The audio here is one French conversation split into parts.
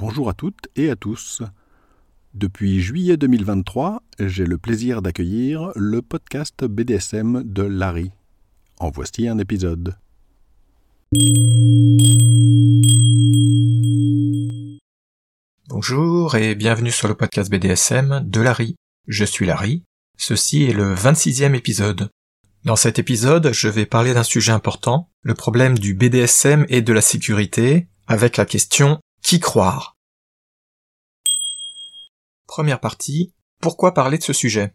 Bonjour à toutes et à tous. Depuis juillet 2023, j'ai le plaisir d'accueillir le podcast BDSM de Larry. En voici un épisode. Bonjour et bienvenue sur le podcast BDSM de Larry. Je suis Larry. Ceci est le 26e épisode. Dans cet épisode, je vais parler d'un sujet important, le problème du BDSM et de la sécurité, avec la question qui croire? Première partie, pourquoi parler de ce sujet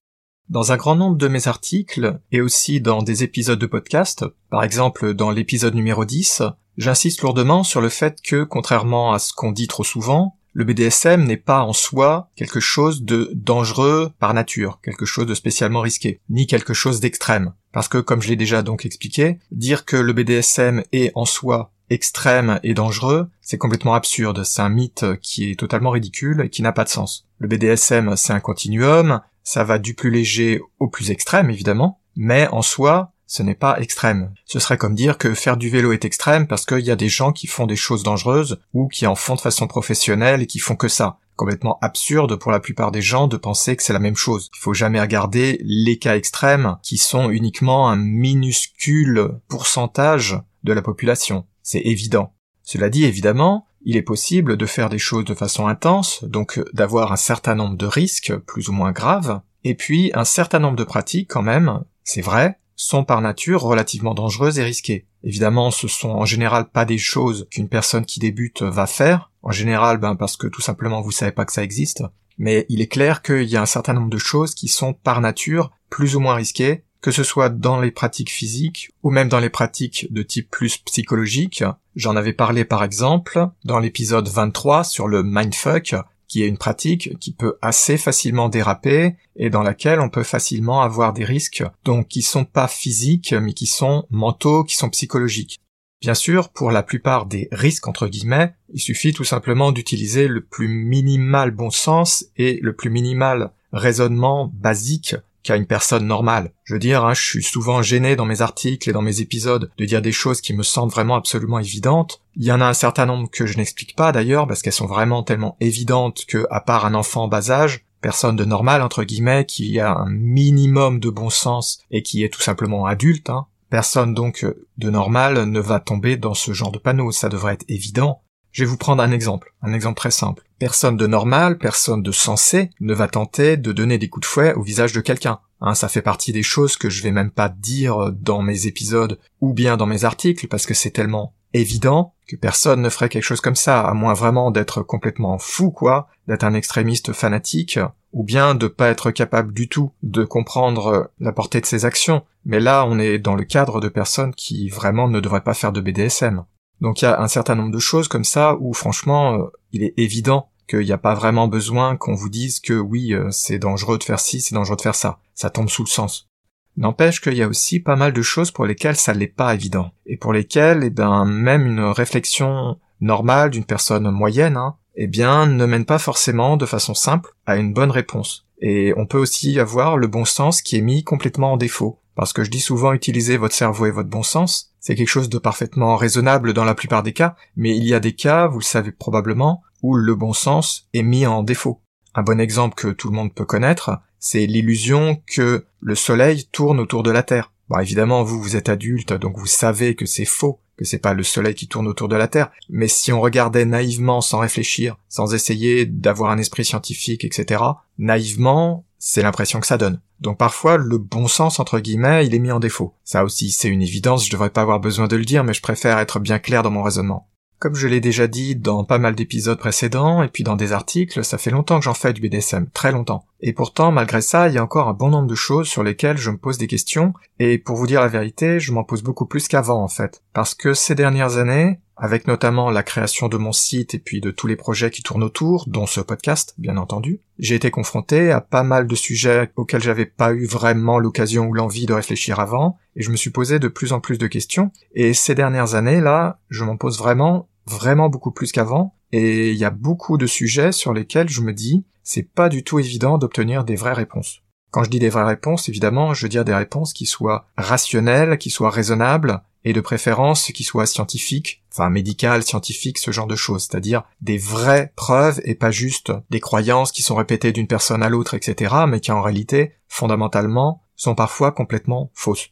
Dans un grand nombre de mes articles, et aussi dans des épisodes de podcast, par exemple dans l'épisode numéro 10, j'insiste lourdement sur le fait que, contrairement à ce qu'on dit trop souvent, le BDSM n'est pas en soi quelque chose de dangereux par nature, quelque chose de spécialement risqué, ni quelque chose d'extrême. Parce que, comme je l'ai déjà donc expliqué, dire que le BDSM est en soi extrême et dangereux, c'est complètement absurde, c'est un mythe qui est totalement ridicule et qui n'a pas de sens. Le BDSM, c'est un continuum, ça va du plus léger au plus extrême, évidemment, mais en soi, ce n'est pas extrême. Ce serait comme dire que faire du vélo est extrême parce qu'il y a des gens qui font des choses dangereuses ou qui en font de façon professionnelle et qui font que ça. Complètement absurde pour la plupart des gens de penser que c'est la même chose. Il faut jamais regarder les cas extrêmes qui sont uniquement un minuscule pourcentage de la population. C'est évident. Cela dit, évidemment, il est possible de faire des choses de façon intense, donc d'avoir un certain nombre de risques, plus ou moins graves, et puis un certain nombre de pratiques quand même, c'est vrai, sont par nature relativement dangereuses et risquées. Évidemment, ce sont en général pas des choses qu'une personne qui débute va faire, en général ben parce que tout simplement vous savez pas que ça existe, mais il est clair qu'il y a un certain nombre de choses qui sont par nature plus ou moins risquées, que ce soit dans les pratiques physiques ou même dans les pratiques de type plus psychologique. J'en avais parlé par exemple dans l'épisode 23 sur le mindfuck, qui est une pratique qui peut assez facilement déraper et dans laquelle on peut facilement avoir des risques, donc qui sont pas physiques, mais qui sont mentaux, qui sont psychologiques. Bien sûr, pour la plupart des risques entre guillemets, il suffit tout simplement d'utiliser le plus minimal bon sens et le plus minimal raisonnement basique qu'à une personne normale. Je veux dire, hein, je suis souvent gêné dans mes articles et dans mes épisodes de dire des choses qui me semblent vraiment absolument évidentes. Il y en a un certain nombre que je n'explique pas d'ailleurs parce qu'elles sont vraiment tellement évidentes que, à part un enfant en bas âge, personne de normal entre guillemets qui a un minimum de bon sens et qui est tout simplement adulte, hein, personne donc de normal ne va tomber dans ce genre de panneau, ça devrait être évident. Je vais vous prendre un exemple, un exemple très simple. Personne de normal, personne de sensé ne va tenter de donner des coups de fouet au visage de quelqu'un. Hein, ça fait partie des choses que je vais même pas dire dans mes épisodes ou bien dans mes articles parce que c'est tellement évident que personne ne ferait quelque chose comme ça, à moins vraiment d'être complètement fou, quoi, d'être un extrémiste fanatique, ou bien de pas être capable du tout de comprendre la portée de ses actions. Mais là, on est dans le cadre de personnes qui vraiment ne devraient pas faire de BDSM. Donc il y a un certain nombre de choses comme ça où franchement euh, il est évident qu'il n'y a pas vraiment besoin qu'on vous dise que oui euh, c'est dangereux de faire ci, c'est dangereux de faire ça. Ça tombe sous le sens. N'empêche qu'il y a aussi pas mal de choses pour lesquelles ça n'est pas évident. Et pour lesquelles, eh ben, même une réflexion normale d'une personne moyenne, hein, eh bien, ne mène pas forcément de façon simple à une bonne réponse. Et on peut aussi avoir le bon sens qui est mis complètement en défaut. Parce que je dis souvent utiliser votre cerveau et votre bon sens, c'est quelque chose de parfaitement raisonnable dans la plupart des cas, mais il y a des cas, vous le savez probablement, où le bon sens est mis en défaut. Un bon exemple que tout le monde peut connaître, c'est l'illusion que le soleil tourne autour de la Terre. Bon, évidemment, vous, vous êtes adulte, donc vous savez que c'est faux, que c'est pas le soleil qui tourne autour de la Terre. Mais si on regardait naïvement, sans réfléchir, sans essayer d'avoir un esprit scientifique, etc., naïvement, c'est l'impression que ça donne. Donc parfois, le bon sens, entre guillemets, il est mis en défaut. Ça aussi, c'est une évidence, je devrais pas avoir besoin de le dire, mais je préfère être bien clair dans mon raisonnement. Comme je l'ai déjà dit dans pas mal d'épisodes précédents, et puis dans des articles, ça fait longtemps que j'en fais du BDSM, très longtemps. Et pourtant, malgré ça, il y a encore un bon nombre de choses sur lesquelles je me pose des questions, et pour vous dire la vérité, je m'en pose beaucoup plus qu'avant en fait. Parce que ces dernières années, avec notamment la création de mon site et puis de tous les projets qui tournent autour, dont ce podcast, bien entendu, j'ai été confronté à pas mal de sujets auxquels j'avais pas eu vraiment l'occasion ou l'envie de réfléchir avant, et je me suis posé de plus en plus de questions, et ces dernières années, là, je m'en pose vraiment, vraiment beaucoup plus qu'avant, et il y a beaucoup de sujets sur lesquels je me dis, c'est pas du tout évident d'obtenir des vraies réponses. Quand je dis des vraies réponses, évidemment, je veux dire des réponses qui soient rationnelles, qui soient raisonnables, et de préférence qui soit scientifique, enfin médical, scientifique, ce genre de choses, c'est-à-dire des vraies preuves et pas juste des croyances qui sont répétées d'une personne à l'autre, etc., mais qui en réalité, fondamentalement, sont parfois complètement fausses.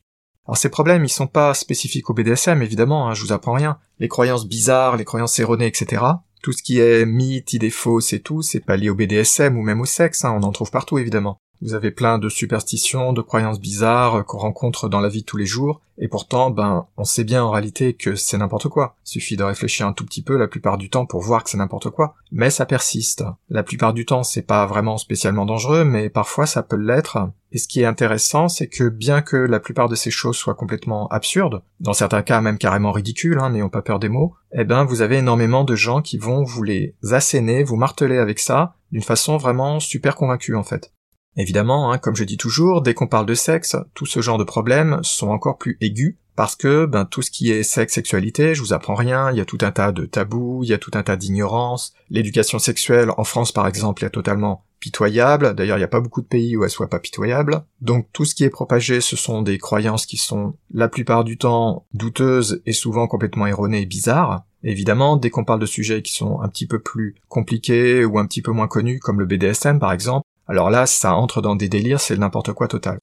Alors ces problèmes, ils sont pas spécifiques au BDSM, évidemment, hein, je vous apprends rien. Les croyances bizarres, les croyances erronées, etc. Tout ce qui est mythe, idées fausses et tout, c'est pas lié au BDSM ou même au sexe, hein, on en trouve partout évidemment. Vous avez plein de superstitions, de croyances bizarres qu'on rencontre dans la vie tous les jours, et pourtant, ben, on sait bien en réalité que c'est n'importe quoi. Il suffit de réfléchir un tout petit peu la plupart du temps pour voir que c'est n'importe quoi. Mais ça persiste. La plupart du temps, c'est pas vraiment spécialement dangereux, mais parfois ça peut l'être. Et ce qui est intéressant, c'est que bien que la plupart de ces choses soient complètement absurdes, dans certains cas même carrément ridicules, hein, n'ayons pas peur des mots, eh ben, vous avez énormément de gens qui vont vous les asséner, vous marteler avec ça, d'une façon vraiment super convaincue en fait. Évidemment, hein, comme je dis toujours, dès qu'on parle de sexe, tout ce genre de problèmes sont encore plus aigus parce que ben tout ce qui est sexe, sexualité, je vous apprends rien, il y a tout un tas de tabous, il y a tout un tas d'ignorance. L'éducation sexuelle en France par exemple est totalement pitoyable, d'ailleurs il n'y a pas beaucoup de pays où elle soit pas pitoyable. Donc tout ce qui est propagé, ce sont des croyances qui sont la plupart du temps douteuses et souvent complètement erronées et bizarres. Évidemment, dès qu'on parle de sujets qui sont un petit peu plus compliqués ou un petit peu moins connus, comme le BDSM par exemple, alors là, ça entre dans des délires, c'est n'importe quoi total.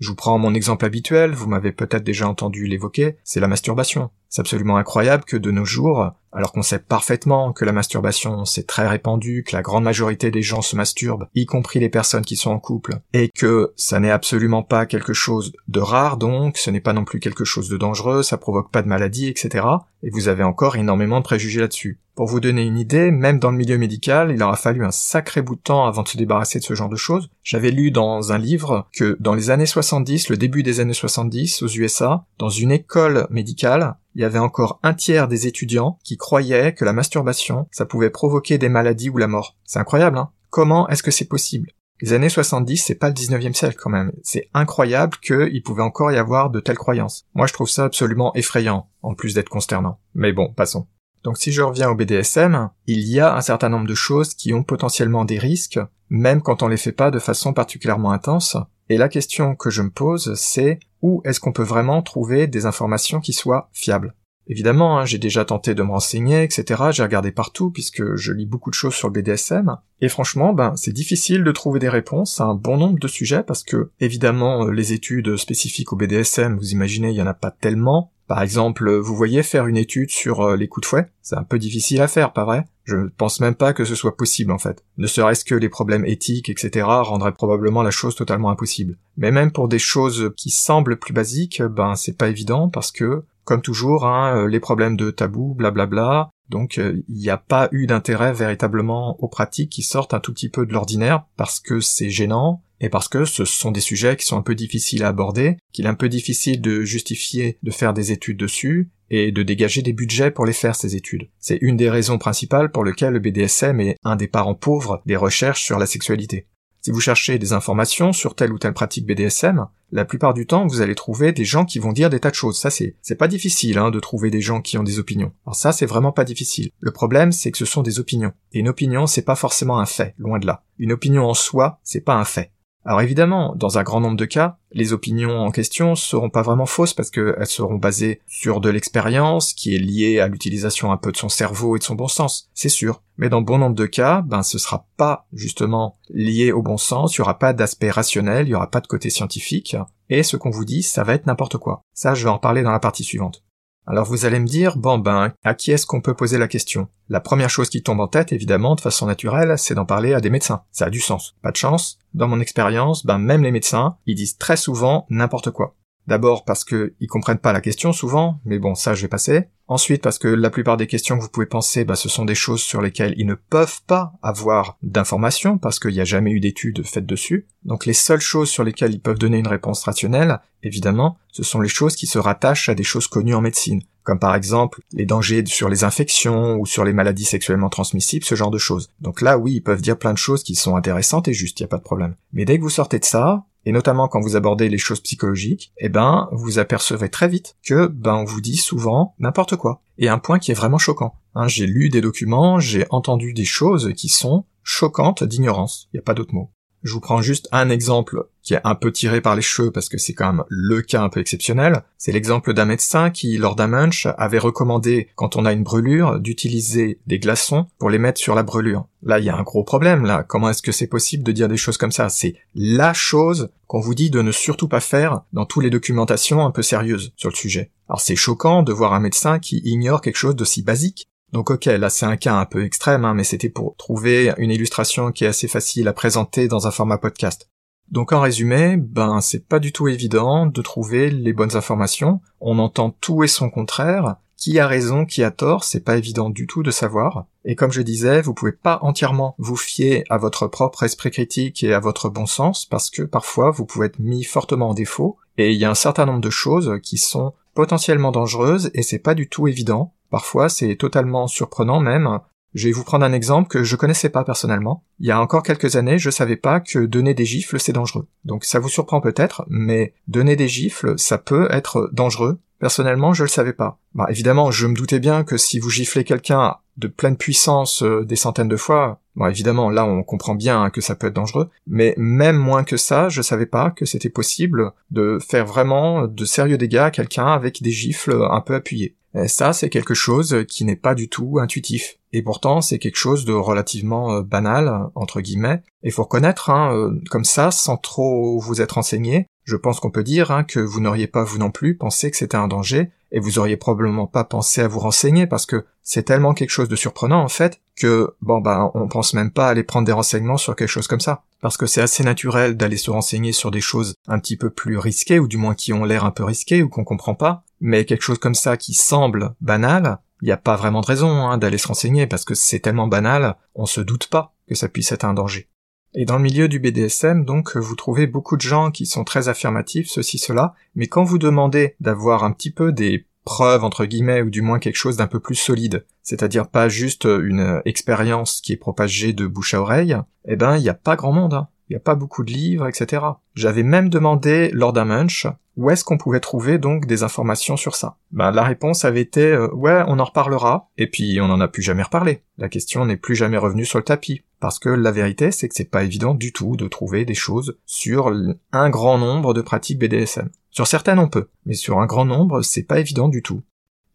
Je vous prends mon exemple habituel, vous m'avez peut-être déjà entendu l'évoquer, c'est la masturbation. C'est absolument incroyable que de nos jours, alors qu'on sait parfaitement que la masturbation c'est très répandu, que la grande majorité des gens se masturbent, y compris les personnes qui sont en couple, et que ça n'est absolument pas quelque chose de rare donc, ce n'est pas non plus quelque chose de dangereux, ça provoque pas de maladie, etc. Et vous avez encore énormément de préjugés là-dessus. Pour vous donner une idée, même dans le milieu médical, il aura fallu un sacré bout de temps avant de se débarrasser de ce genre de choses. J'avais lu dans un livre que dans les années 70, le début des années 70, aux USA, dans une école médicale, il y avait encore un tiers des étudiants qui croyaient que la masturbation, ça pouvait provoquer des maladies ou la mort. C'est incroyable, hein Comment est-ce que c'est possible? Les années 70, c'est pas le 19e siècle quand même. C'est incroyable qu'il pouvait encore y avoir de telles croyances. Moi, je trouve ça absolument effrayant, en plus d'être consternant. Mais bon, passons. Donc si je reviens au BDSM, il y a un certain nombre de choses qui ont potentiellement des risques, même quand on les fait pas de façon particulièrement intense. Et la question que je me pose, c'est où est-ce qu'on peut vraiment trouver des informations qui soient fiables? Évidemment, hein, j'ai déjà tenté de me renseigner, etc. J'ai regardé partout puisque je lis beaucoup de choses sur le BDSM. Et franchement, ben, c'est difficile de trouver des réponses à un bon nombre de sujets parce que, évidemment, euh, les études spécifiques au BDSM, vous imaginez, il y en a pas tellement. Par exemple, vous voyez faire une étude sur euh, les coups de fouet, c'est un peu difficile à faire, pas vrai? Je ne pense même pas que ce soit possible en fait. Ne serait-ce que les problèmes éthiques, etc. rendraient probablement la chose totalement impossible. Mais même pour des choses qui semblent plus basiques, ben c'est pas évident parce que, comme toujours, hein, euh, les problèmes de tabou, blablabla, donc euh, il n'y a pas eu d'intérêt véritablement aux pratiques qui sortent un tout petit peu de l'ordinaire parce que c'est gênant, et parce que ce sont des sujets qui sont un peu difficiles à aborder, qu'il est un peu difficile de justifier de faire des études dessus, et de dégager des budgets pour les faire ces études. C'est une des raisons principales pour lesquelles le BDSM est un des parents pauvres des recherches sur la sexualité. Si vous cherchez des informations sur telle ou telle pratique BDSM, la plupart du temps, vous allez trouver des gens qui vont dire des tas de choses. Ça, c'est, c'est pas difficile, hein, de trouver des gens qui ont des opinions. Alors ça, c'est vraiment pas difficile. Le problème, c'est que ce sont des opinions. Et une opinion, c'est pas forcément un fait, loin de là. Une opinion en soi, c'est pas un fait. Alors évidemment, dans un grand nombre de cas, les opinions en question seront pas vraiment fausses parce qu'elles seront basées sur de l'expérience qui est liée à l'utilisation un peu de son cerveau et de son bon sens, c'est sûr. Mais dans bon nombre de cas, ben ce sera pas justement lié au bon sens, il y aura pas d'aspect rationnel, il y aura pas de côté scientifique, et ce qu'on vous dit, ça va être n'importe quoi. Ça, je vais en parler dans la partie suivante. Alors vous allez me dire, bon ben, à qui est-ce qu'on peut poser la question? La première chose qui tombe en tête, évidemment, de façon naturelle, c'est d'en parler à des médecins. Ça a du sens. Pas de chance. Dans mon expérience, ben même les médecins, ils disent très souvent n'importe quoi. D'abord parce que ils comprennent pas la question souvent, mais bon, ça je vais passer. Ensuite parce que la plupart des questions que vous pouvez penser, bah, ce sont des choses sur lesquelles ils ne peuvent pas avoir d'informations parce qu'il n'y a jamais eu d'études faites dessus. Donc les seules choses sur lesquelles ils peuvent donner une réponse rationnelle, évidemment, ce sont les choses qui se rattachent à des choses connues en médecine, comme par exemple les dangers sur les infections ou sur les maladies sexuellement transmissibles, ce genre de choses. Donc là, oui, ils peuvent dire plein de choses qui sont intéressantes et justes, il n'y a pas de problème. Mais dès que vous sortez de ça, et notamment quand vous abordez les choses psychologiques, eh ben, vous apercevez très vite que, ben, on vous dit souvent n'importe quoi. Et un point qui est vraiment choquant. Hein, j'ai lu des documents, j'ai entendu des choses qui sont choquantes d'ignorance. Il n'y a pas d'autre mot. Je vous prends juste un exemple qui est un peu tiré par les cheveux parce que c'est quand même le cas un peu exceptionnel. C'est l'exemple d'un médecin qui, lors d'un munch, avait recommandé, quand on a une brûlure, d'utiliser des glaçons pour les mettre sur la brûlure. Là, il y a un gros problème, là. Comment est-ce que c'est possible de dire des choses comme ça? C'est la chose qu'on vous dit de ne surtout pas faire dans toutes les documentations un peu sérieuses sur le sujet. Alors c'est choquant de voir un médecin qui ignore quelque chose d'aussi basique. Donc ok, là c'est un cas un peu extrême, hein, mais c'était pour trouver une illustration qui est assez facile à présenter dans un format podcast. Donc en résumé, ben c'est pas du tout évident de trouver les bonnes informations. On entend tout et son contraire. Qui a raison, qui a tort, c'est pas évident du tout de savoir. Et comme je disais, vous pouvez pas entièrement vous fier à votre propre esprit critique et à votre bon sens, parce que parfois vous pouvez être mis fortement en défaut, et il y a un certain nombre de choses qui sont potentiellement dangereuses, et c'est pas du tout évident. Parfois, c'est totalement surprenant même. Je vais vous prendre un exemple que je connaissais pas personnellement. Il y a encore quelques années, je savais pas que donner des gifles c'est dangereux. Donc ça vous surprend peut-être, mais donner des gifles, ça peut être dangereux. Personnellement, je le savais pas. Bah, évidemment, je me doutais bien que si vous giflez quelqu'un de pleine puissance euh, des centaines de fois, bon, évidemment, là, on comprend bien que ça peut être dangereux. Mais même moins que ça, je savais pas que c'était possible de faire vraiment de sérieux dégâts à quelqu'un avec des gifles un peu appuyés. Et ça, c'est quelque chose qui n'est pas du tout intuitif. Et pourtant, c'est quelque chose de relativement euh, banal, entre guillemets. Et faut reconnaître, hein, euh, comme ça, sans trop vous être enseigné, je pense qu'on peut dire hein, que vous n'auriez pas vous non plus pensé que c'était un danger, et vous auriez probablement pas pensé à vous renseigner parce que c'est tellement quelque chose de surprenant en fait que bon bah on pense même pas à aller prendre des renseignements sur quelque chose comme ça parce que c'est assez naturel d'aller se renseigner sur des choses un petit peu plus risquées ou du moins qui ont l'air un peu risquées ou qu'on comprend pas mais quelque chose comme ça qui semble banal il n'y a pas vraiment de raison hein, d'aller se renseigner parce que c'est tellement banal on se doute pas que ça puisse être un danger et dans le milieu du BDSM, donc, vous trouvez beaucoup de gens qui sont très affirmatifs, ceci, cela, mais quand vous demandez d'avoir un petit peu des preuves, entre guillemets, ou du moins quelque chose d'un peu plus solide, c'est-à-dire pas juste une expérience qui est propagée de bouche à oreille, eh ben, il n'y a pas grand monde. Hein il n'y a pas beaucoup de livres, etc. J'avais même demandé lors d'un munch où est-ce qu'on pouvait trouver donc des informations sur ça? Ben, la réponse avait été euh, ouais, on en reparlera, et puis on n'en a plus jamais reparlé. La question n'est plus jamais revenue sur le tapis, parce que la vérité c'est que c'est pas évident du tout de trouver des choses sur un grand nombre de pratiques BDSM. Sur certaines on peut, mais sur un grand nombre c'est pas évident du tout.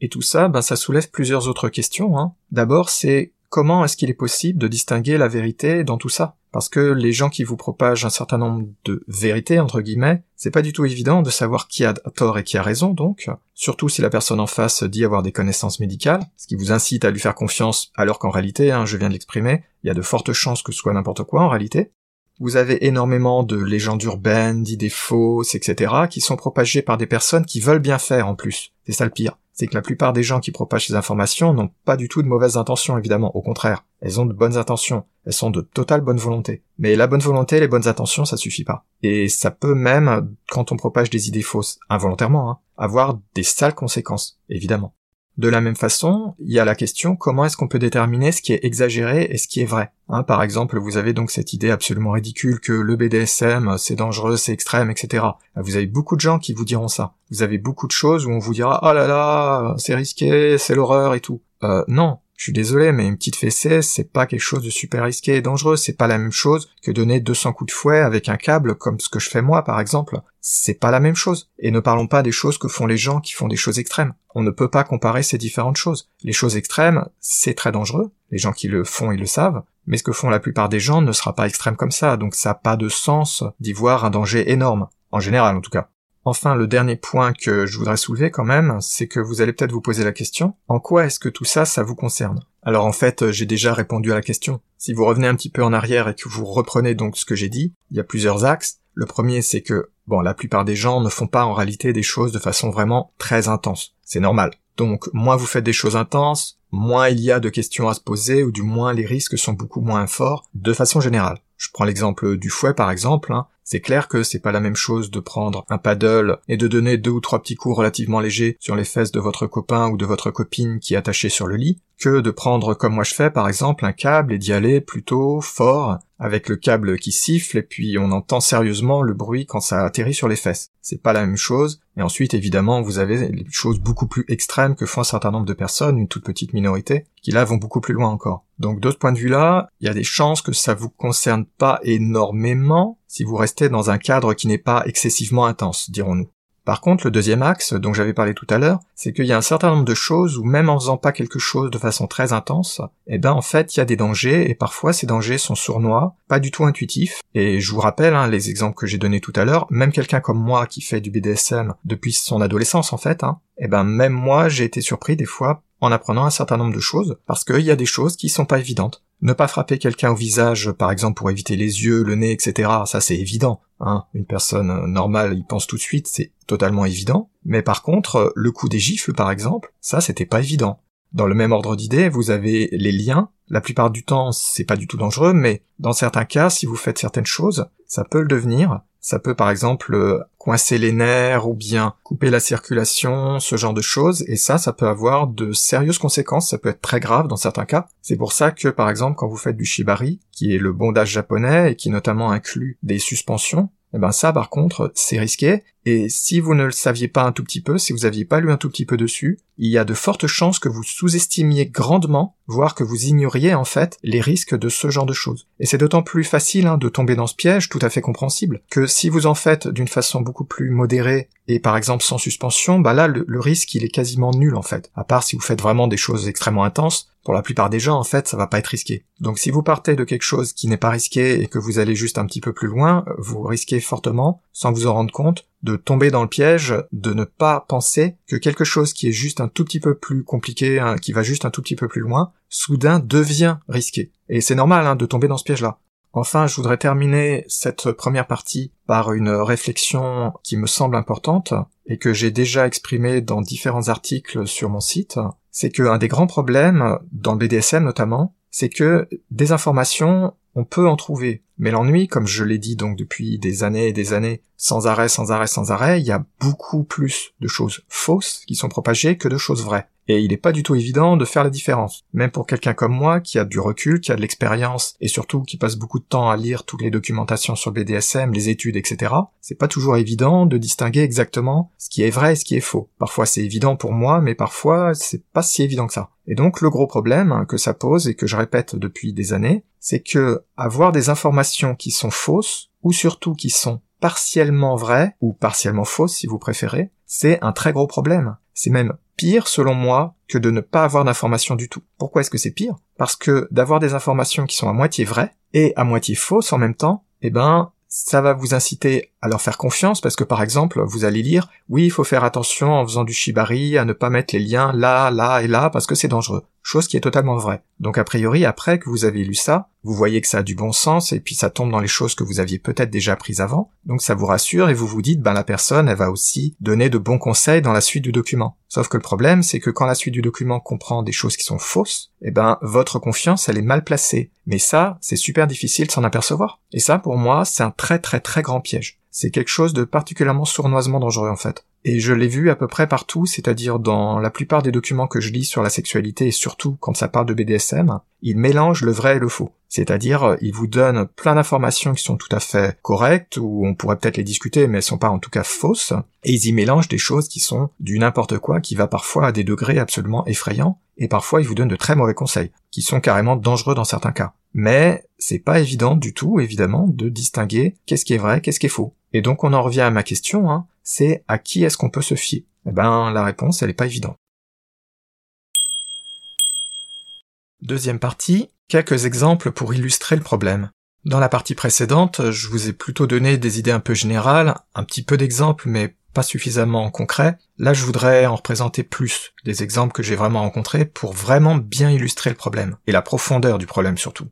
Et tout ça, ben ça soulève plusieurs autres questions. Hein. D'abord c'est comment est-ce qu'il est possible de distinguer la vérité dans tout ça? Parce que les gens qui vous propagent un certain nombre de vérités, entre guillemets, c'est pas du tout évident de savoir qui a tort et qui a raison, donc, surtout si la personne en face dit avoir des connaissances médicales, ce qui vous incite à lui faire confiance, alors qu'en réalité, hein, je viens de l'exprimer, il y a de fortes chances que ce soit n'importe quoi en réalité. Vous avez énormément de légendes urbaines, d'idées fausses, etc., qui sont propagées par des personnes qui veulent bien faire en plus. C'est ça le pire c'est que la plupart des gens qui propagent ces informations n'ont pas du tout de mauvaises intentions, évidemment, au contraire. Elles ont de bonnes intentions, elles sont de totale bonne volonté. Mais la bonne volonté les bonnes intentions, ça suffit pas. Et ça peut même, quand on propage des idées fausses, involontairement, hein, avoir des sales conséquences, évidemment. De la même façon, il y a la question comment est-ce qu'on peut déterminer ce qui est exagéré et ce qui est vrai. Hein, par exemple, vous avez donc cette idée absolument ridicule que le BDSM c'est dangereux, c'est extrême, etc. Vous avez beaucoup de gens qui vous diront ça. Vous avez beaucoup de choses où on vous dira oh là là, c'est risqué, c'est l'horreur et tout. Euh, non, je suis désolé, mais une petite fessée, c'est pas quelque chose de super risqué et dangereux. C'est pas la même chose que donner 200 coups de fouet avec un câble, comme ce que je fais moi, par exemple. C'est pas la même chose. Et ne parlons pas des choses que font les gens qui font des choses extrêmes. On ne peut pas comparer ces différentes choses. Les choses extrêmes, c'est très dangereux. Les gens qui le font, ils le savent. Mais ce que font la plupart des gens ne sera pas extrême comme ça. Donc ça n'a pas de sens d'y voir un danger énorme. En général, en tout cas. Enfin, le dernier point que je voudrais soulever quand même, c'est que vous allez peut-être vous poser la question, en quoi est-ce que tout ça, ça vous concerne? Alors en fait, j'ai déjà répondu à la question. Si vous revenez un petit peu en arrière et que vous reprenez donc ce que j'ai dit, il y a plusieurs axes. Le premier, c'est que, bon, la plupart des gens ne font pas en réalité des choses de façon vraiment très intense. C'est normal. Donc, moins vous faites des choses intenses, moins il y a de questions à se poser, ou du moins les risques sont beaucoup moins forts, de façon générale. Je prends l'exemple du fouet par exemple, hein C'est clair que c'est pas la même chose de prendre un paddle et de donner deux ou trois petits coups relativement légers sur les fesses de votre copain ou de votre copine qui est attaché sur le lit, que de prendre comme moi je fais par exemple un câble et d'y aller plutôt fort avec le câble qui siffle et puis on entend sérieusement le bruit quand ça atterrit sur les fesses. C'est pas la même chose. Et ensuite évidemment vous avez les choses beaucoup plus extrêmes que font un certain nombre de personnes, une toute petite minorité, qui là vont beaucoup plus loin encore. Donc de ce point de vue-là, il y a des chances que ça vous concerne pas énormément si vous restez dans un cadre qui n'est pas excessivement intense, dirons-nous. Par contre, le deuxième axe, dont j'avais parlé tout à l'heure, c'est qu'il y a un certain nombre de choses où même en faisant pas quelque chose de façon très intense, eh ben en fait il y a des dangers et parfois ces dangers sont sournois, pas du tout intuitifs. Et je vous rappelle hein, les exemples que j'ai donnés tout à l'heure, même quelqu'un comme moi qui fait du BDSM depuis son adolescence en fait, hein, eh ben même moi j'ai été surpris des fois en apprenant un certain nombre de choses, parce qu'il y a des choses qui sont pas évidentes. Ne pas frapper quelqu'un au visage, par exemple pour éviter les yeux, le nez, etc., ça c'est évident. Hein. Une personne normale y pense tout de suite, c'est totalement évident. Mais par contre, le coup des gifles, par exemple, ça c'était pas évident. Dans le même ordre d'idée, vous avez les liens. La plupart du temps, c'est pas du tout dangereux, mais dans certains cas, si vous faites certaines choses, ça peut le devenir. Ça peut par exemple euh, coincer les nerfs ou bien couper la circulation, ce genre de choses, et ça, ça peut avoir de sérieuses conséquences, ça peut être très grave dans certains cas. C'est pour ça que par exemple quand vous faites du shibari, qui est le bondage japonais et qui notamment inclut des suspensions, eh ben ça par contre c'est risqué et si vous ne le saviez pas un tout petit peu, si vous aviez pas lu un tout petit peu dessus, il y a de fortes chances que vous sous-estimiez grandement, voire que vous ignoriez en fait les risques de ce genre de choses. Et c'est d'autant plus facile hein, de tomber dans ce piège, tout à fait compréhensible, que si vous en faites d'une façon beaucoup plus modérée et par exemple sans suspension, bah là le, le risque il est quasiment nul en fait. À part si vous faites vraiment des choses extrêmement intenses, pour la plupart des gens, en fait, ça va pas être risqué. Donc si vous partez de quelque chose qui n'est pas risqué et que vous allez juste un petit peu plus loin, vous risquez fortement, sans vous en rendre compte, de tomber dans le piège, de ne pas penser que quelque chose qui est juste un tout petit peu plus compliqué, hein, qui va juste un tout petit peu plus loin, soudain devient risqué. Et c'est normal hein, de tomber dans ce piège-là. Enfin, je voudrais terminer cette première partie par une réflexion qui me semble importante et que j'ai déjà exprimée dans différents articles sur mon site. C'est qu'un des grands problèmes, dans le BDSM notamment, c'est que des informations, on peut en trouver. Mais l'ennui, comme je l'ai dit donc depuis des années et des années, sans arrêt, sans arrêt, sans arrêt, il y a beaucoup plus de choses fausses qui sont propagées que de choses vraies et il n'est pas du tout évident de faire la différence. Même pour quelqu'un comme moi, qui a du recul, qui a de l'expérience, et surtout qui passe beaucoup de temps à lire toutes les documentations sur le BDSM, les études, etc., c'est pas toujours évident de distinguer exactement ce qui est vrai et ce qui est faux. Parfois c'est évident pour moi, mais parfois c'est pas si évident que ça. Et donc le gros problème hein, que ça pose, et que je répète depuis des années, c'est que avoir des informations qui sont fausses, ou surtout qui sont partiellement vraies, ou partiellement fausses si vous préférez, c'est un très gros problème. C'est même pire, selon moi, que de ne pas avoir d'informations du tout. Pourquoi est-ce que c'est pire? Parce que d'avoir des informations qui sont à moitié vraies et à moitié fausses en même temps, eh ben, ça va vous inciter à leur faire confiance parce que par exemple, vous allez lire, oui, il faut faire attention en faisant du shibari à ne pas mettre les liens là, là et là parce que c'est dangereux chose qui est totalement vraie. Donc a priori, après que vous avez lu ça, vous voyez que ça a du bon sens et puis ça tombe dans les choses que vous aviez peut-être déjà prises avant, donc ça vous rassure et vous vous dites, ben la personne, elle va aussi donner de bons conseils dans la suite du document. Sauf que le problème, c'est que quand la suite du document comprend des choses qui sont fausses, eh ben votre confiance, elle est mal placée. Mais ça, c'est super difficile de s'en apercevoir. Et ça, pour moi, c'est un très très très grand piège. C'est quelque chose de particulièrement sournoisement dangereux en fait. Et je l'ai vu à peu près partout, c'est-à-dire dans la plupart des documents que je lis sur la sexualité et surtout quand ça parle de BDSM, ils mélangent le vrai et le faux. C'est-à-dire, ils vous donnent plein d'informations qui sont tout à fait correctes, ou on pourrait peut-être les discuter, mais elles sont pas en tout cas fausses, et ils y mélangent des choses qui sont du n'importe quoi, qui va parfois à des degrés absolument effrayants, et parfois ils vous donnent de très mauvais conseils, qui sont carrément dangereux dans certains cas. Mais c'est pas évident du tout, évidemment, de distinguer qu'est-ce qui est vrai, qu'est-ce qui est faux. Et donc on en revient à ma question, hein, c'est à qui est-ce qu'on peut se fier? Eh ben, la réponse, elle est pas évidente. Deuxième partie, quelques exemples pour illustrer le problème. Dans la partie précédente, je vous ai plutôt donné des idées un peu générales, un petit peu d'exemples, mais pas suffisamment concrets. Là, je voudrais en représenter plus, des exemples que j'ai vraiment rencontrés pour vraiment bien illustrer le problème, et la profondeur du problème surtout.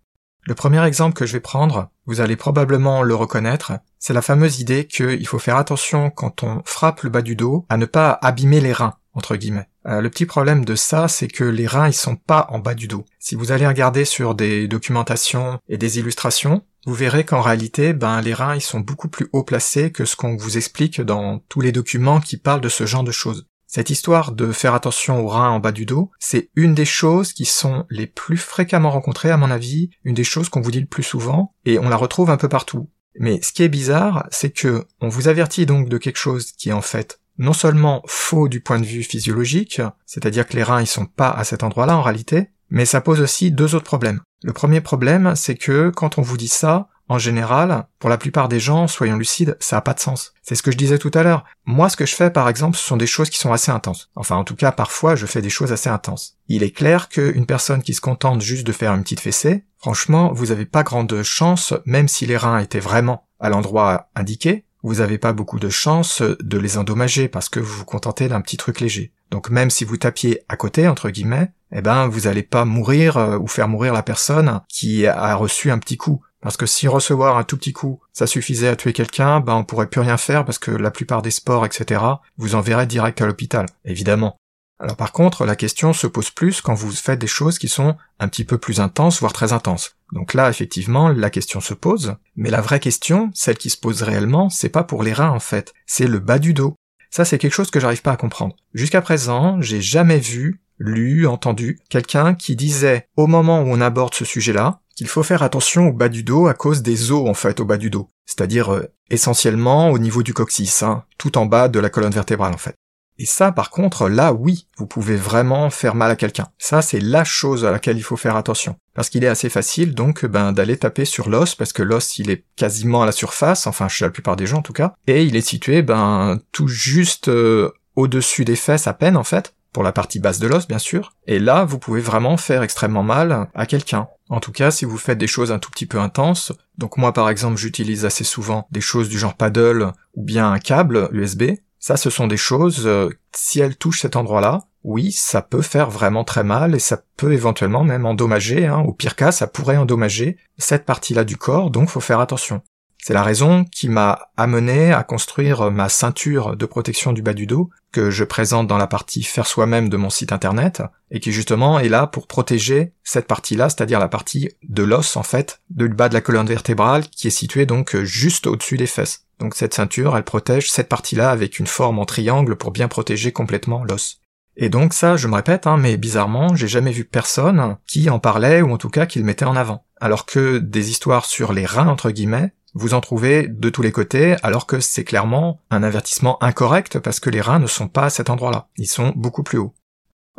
Le premier exemple que je vais prendre, vous allez probablement le reconnaître, c'est la fameuse idée qu'il faut faire attention quand on frappe le bas du dos à ne pas abîmer les reins, entre guillemets. Euh, le petit problème de ça, c'est que les reins, ils sont pas en bas du dos. Si vous allez regarder sur des documentations et des illustrations, vous verrez qu'en réalité, ben, les reins, ils sont beaucoup plus haut placés que ce qu'on vous explique dans tous les documents qui parlent de ce genre de choses. Cette histoire de faire attention aux reins en bas du dos, c'est une des choses qui sont les plus fréquemment rencontrées, à mon avis, une des choses qu'on vous dit le plus souvent, et on la retrouve un peu partout. Mais ce qui est bizarre, c'est que on vous avertit donc de quelque chose qui est en fait non seulement faux du point de vue physiologique, c'est-à-dire que les reins ils sont pas à cet endroit-là en réalité, mais ça pose aussi deux autres problèmes. Le premier problème, c'est que quand on vous dit ça, en général, pour la plupart des gens, soyons lucides, ça n'a pas de sens. C'est ce que je disais tout à l'heure. Moi, ce que je fais, par exemple, ce sont des choses qui sont assez intenses. Enfin, en tout cas, parfois, je fais des choses assez intenses. Il est clair qu'une personne qui se contente juste de faire une petite fessée, franchement, vous n'avez pas grande chance, même si les reins étaient vraiment à l'endroit indiqué, vous n'avez pas beaucoup de chance de les endommager parce que vous vous contentez d'un petit truc léger. Donc même si vous tapiez à côté, entre guillemets, eh ben vous n'allez pas mourir euh, ou faire mourir la personne qui a reçu un petit coup. Parce que si recevoir un tout petit coup, ça suffisait à tuer quelqu'un, ben on pourrait plus rien faire parce que la plupart des sports, etc., vous enverraient direct à l'hôpital, évidemment. Alors par contre, la question se pose plus quand vous faites des choses qui sont un petit peu plus intenses, voire très intenses. Donc là, effectivement, la question se pose, mais la vraie question, celle qui se pose réellement, c'est pas pour les reins en fait, c'est le bas du dos. Ça, c'est quelque chose que j'arrive pas à comprendre. Jusqu'à présent, j'ai jamais vu, lu, entendu quelqu'un qui disait au moment où on aborde ce sujet-là, qu'il faut faire attention au bas du dos à cause des os en fait au bas du dos, c'est-à-dire euh, essentiellement au niveau du coccyx, hein, tout en bas de la colonne vertébrale en fait. Et ça, par contre, là, oui, vous pouvez vraiment faire mal à quelqu'un. Ça, c'est la chose à laquelle il faut faire attention. Parce qu'il est assez facile, donc, ben, d'aller taper sur l'os, parce que l'os, il est quasiment à la surface, enfin, chez la plupart des gens, en tout cas, et il est situé, ben, tout juste euh, au-dessus des fesses, à peine, en fait, pour la partie basse de l'os, bien sûr. Et là, vous pouvez vraiment faire extrêmement mal à quelqu'un. En tout cas, si vous faites des choses un tout petit peu intenses, donc moi par exemple j'utilise assez souvent des choses du genre paddle ou bien un câble USB, ça, ce sont des choses, euh, si elles touchent cet endroit-là, oui, ça peut faire vraiment très mal et ça peut éventuellement même endommager, hein, au pire cas, ça pourrait endommager cette partie-là du corps, donc faut faire attention. C'est la raison qui m'a amené à construire ma ceinture de protection du bas du dos, que je présente dans la partie faire soi-même de mon site internet, et qui justement est là pour protéger cette partie-là, c'est-à-dire la partie de l'os en fait, du bas de la colonne vertébrale, qui est située donc juste au-dessus des fesses. Donc cette ceinture, elle protège cette partie-là avec une forme en triangle pour bien protéger complètement l'os. Et donc ça, je me répète, hein, mais bizarrement, j'ai jamais vu personne qui en parlait ou en tout cas qui le mettait en avant. Alors que des histoires sur les reins entre guillemets, vous en trouvez de tous les côtés, alors que c'est clairement un avertissement incorrect parce que les reins ne sont pas à cet endroit-là. Ils sont beaucoup plus hauts.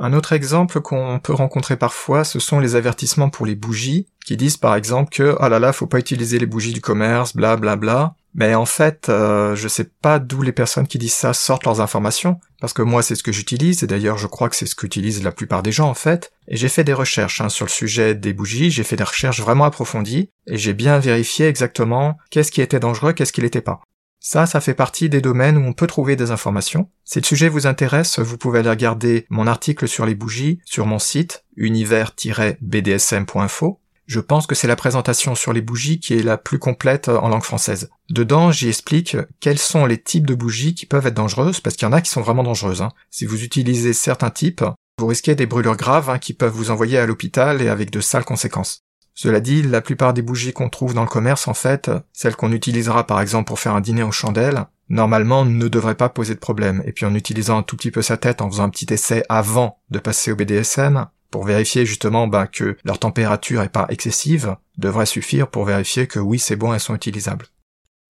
Un autre exemple qu'on peut rencontrer parfois, ce sont les avertissements pour les bougies, qui disent par exemple que ah là là, faut pas utiliser les bougies du commerce, bla bla bla. Mais en fait, euh, je sais pas d'où les personnes qui disent ça sortent leurs informations, parce que moi c'est ce que j'utilise, et d'ailleurs je crois que c'est ce qu'utilisent la plupart des gens en fait, et j'ai fait des recherches hein, sur le sujet des bougies, j'ai fait des recherches vraiment approfondies, et j'ai bien vérifié exactement qu'est-ce qui était dangereux, qu'est-ce qui l'était pas. Ça, ça fait partie des domaines où on peut trouver des informations. Si le sujet vous intéresse, vous pouvez aller regarder mon article sur les bougies sur mon site univers-bdsm.info. Je pense que c'est la présentation sur les bougies qui est la plus complète en langue française. Dedans, j'y explique quels sont les types de bougies qui peuvent être dangereuses, parce qu'il y en a qui sont vraiment dangereuses. Hein. Si vous utilisez certains types, vous risquez des brûlures graves hein, qui peuvent vous envoyer à l'hôpital et avec de sales conséquences. Cela dit, la plupart des bougies qu'on trouve dans le commerce, en fait, celles qu'on utilisera par exemple pour faire un dîner aux chandelles, normalement ne devraient pas poser de problème. Et puis en utilisant un tout petit peu sa tête, en faisant un petit essai avant de passer au BDSM, pour vérifier justement ben, que leur température est pas excessive, devrait suffire pour vérifier que oui c'est bon, elles sont utilisables.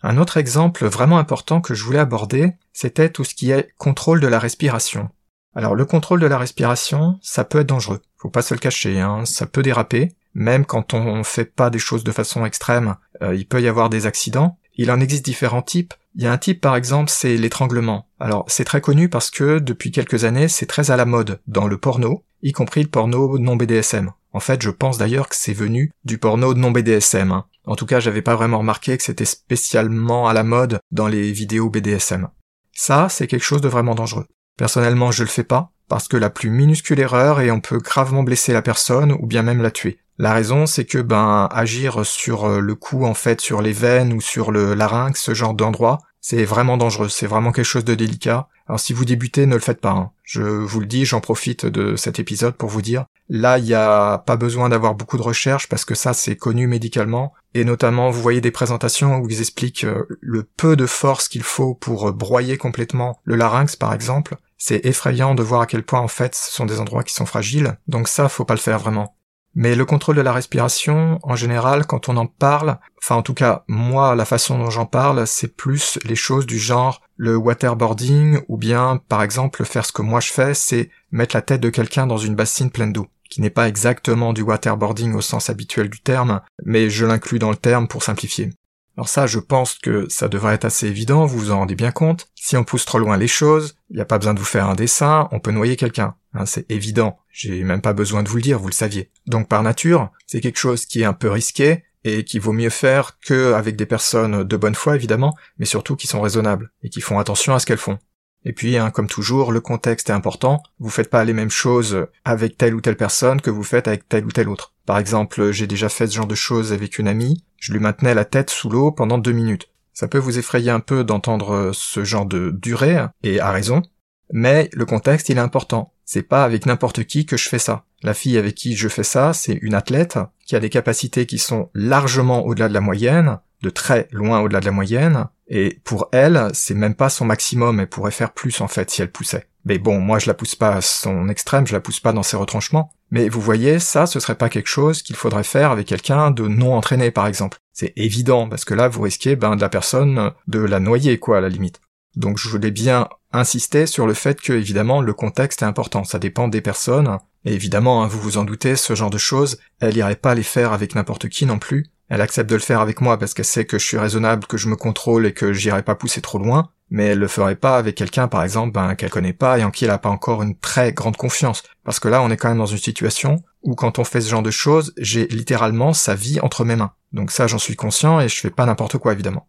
Un autre exemple vraiment important que je voulais aborder, c'était tout ce qui est contrôle de la respiration. Alors le contrôle de la respiration, ça peut être dangereux, faut pas se le cacher, hein, ça peut déraper, même quand on fait pas des choses de façon extrême, euh, il peut y avoir des accidents. Il en existe différents types. Il y a un type par exemple, c'est l'étranglement. Alors c'est très connu parce que depuis quelques années, c'est très à la mode dans le porno, y compris le porno non BDSM. En fait, je pense d'ailleurs que c'est venu du porno non BDSM. Hein. En tout cas, j'avais pas vraiment remarqué que c'était spécialement à la mode dans les vidéos BDSM. Ça, c'est quelque chose de vraiment dangereux. Personnellement, je le fais pas, parce que la plus minuscule erreur et on peut gravement blesser la personne ou bien même la tuer. La raison, c'est que ben agir sur euh, le cou en fait, sur les veines ou sur le larynx, ce genre d'endroit, c'est vraiment dangereux. C'est vraiment quelque chose de délicat. Alors si vous débutez, ne le faites pas. Hein. Je vous le dis, j'en profite de cet épisode pour vous dire, là, il n'y a pas besoin d'avoir beaucoup de recherches parce que ça, c'est connu médicalement. Et notamment, vous voyez des présentations où ils expliquent euh, le peu de force qu'il faut pour broyer complètement le larynx, par exemple. C'est effrayant de voir à quel point, en fait, ce sont des endroits qui sont fragiles. Donc ça, faut pas le faire vraiment. Mais le contrôle de la respiration, en général, quand on en parle, enfin en tout cas moi, la façon dont j'en parle, c'est plus les choses du genre le waterboarding ou bien par exemple faire ce que moi je fais, c'est mettre la tête de quelqu'un dans une bassine pleine d'eau, qui n'est pas exactement du waterboarding au sens habituel du terme, mais je l'inclus dans le terme pour simplifier. Alors ça, je pense que ça devrait être assez évident, vous vous en rendez bien compte. Si on pousse trop loin les choses, il n'y a pas besoin de vous faire un dessin, on peut noyer quelqu'un. Hein, c'est évident. J'ai même pas besoin de vous le dire, vous le saviez. Donc par nature, c'est quelque chose qui est un peu risqué et qui vaut mieux faire que avec des personnes de bonne foi évidemment, mais surtout qui sont raisonnables et qui font attention à ce qu'elles font. Et puis, hein, comme toujours, le contexte est important. Vous faites pas les mêmes choses avec telle ou telle personne que vous faites avec telle ou telle autre. Par exemple, j'ai déjà fait ce genre de choses avec une amie. Je lui maintenais la tête sous l'eau pendant deux minutes. Ça peut vous effrayer un peu d'entendre ce genre de durée, et à raison. Mais le contexte, il est important. C'est pas avec n'importe qui que je fais ça. La fille avec qui je fais ça, c'est une athlète qui a des capacités qui sont largement au-delà de la moyenne, de très loin au-delà de la moyenne, et pour elle, c'est même pas son maximum, elle pourrait faire plus en fait si elle poussait. Mais bon, moi je la pousse pas à son extrême, je la pousse pas dans ses retranchements. Mais vous voyez, ça, ce serait pas quelque chose qu'il faudrait faire avec quelqu'un de non entraîné par exemple. C'est évident, parce que là vous risquez ben, de la personne de la noyer quoi à la limite. Donc je voulais bien insister sur le fait que évidemment le contexte est important, ça dépend des personnes, et évidemment, hein, vous vous en doutez, ce genre de choses, elle irait pas les faire avec n'importe qui non plus. Elle accepte de le faire avec moi parce qu'elle sait que je suis raisonnable, que je me contrôle et que j'irai pas pousser trop loin, mais elle le ferait pas avec quelqu'un par exemple ben, qu'elle connaît pas et en qui elle a pas encore une très grande confiance. Parce que là on est quand même dans une situation où quand on fait ce genre de choses, j'ai littéralement sa vie entre mes mains. Donc ça j'en suis conscient et je fais pas n'importe quoi évidemment.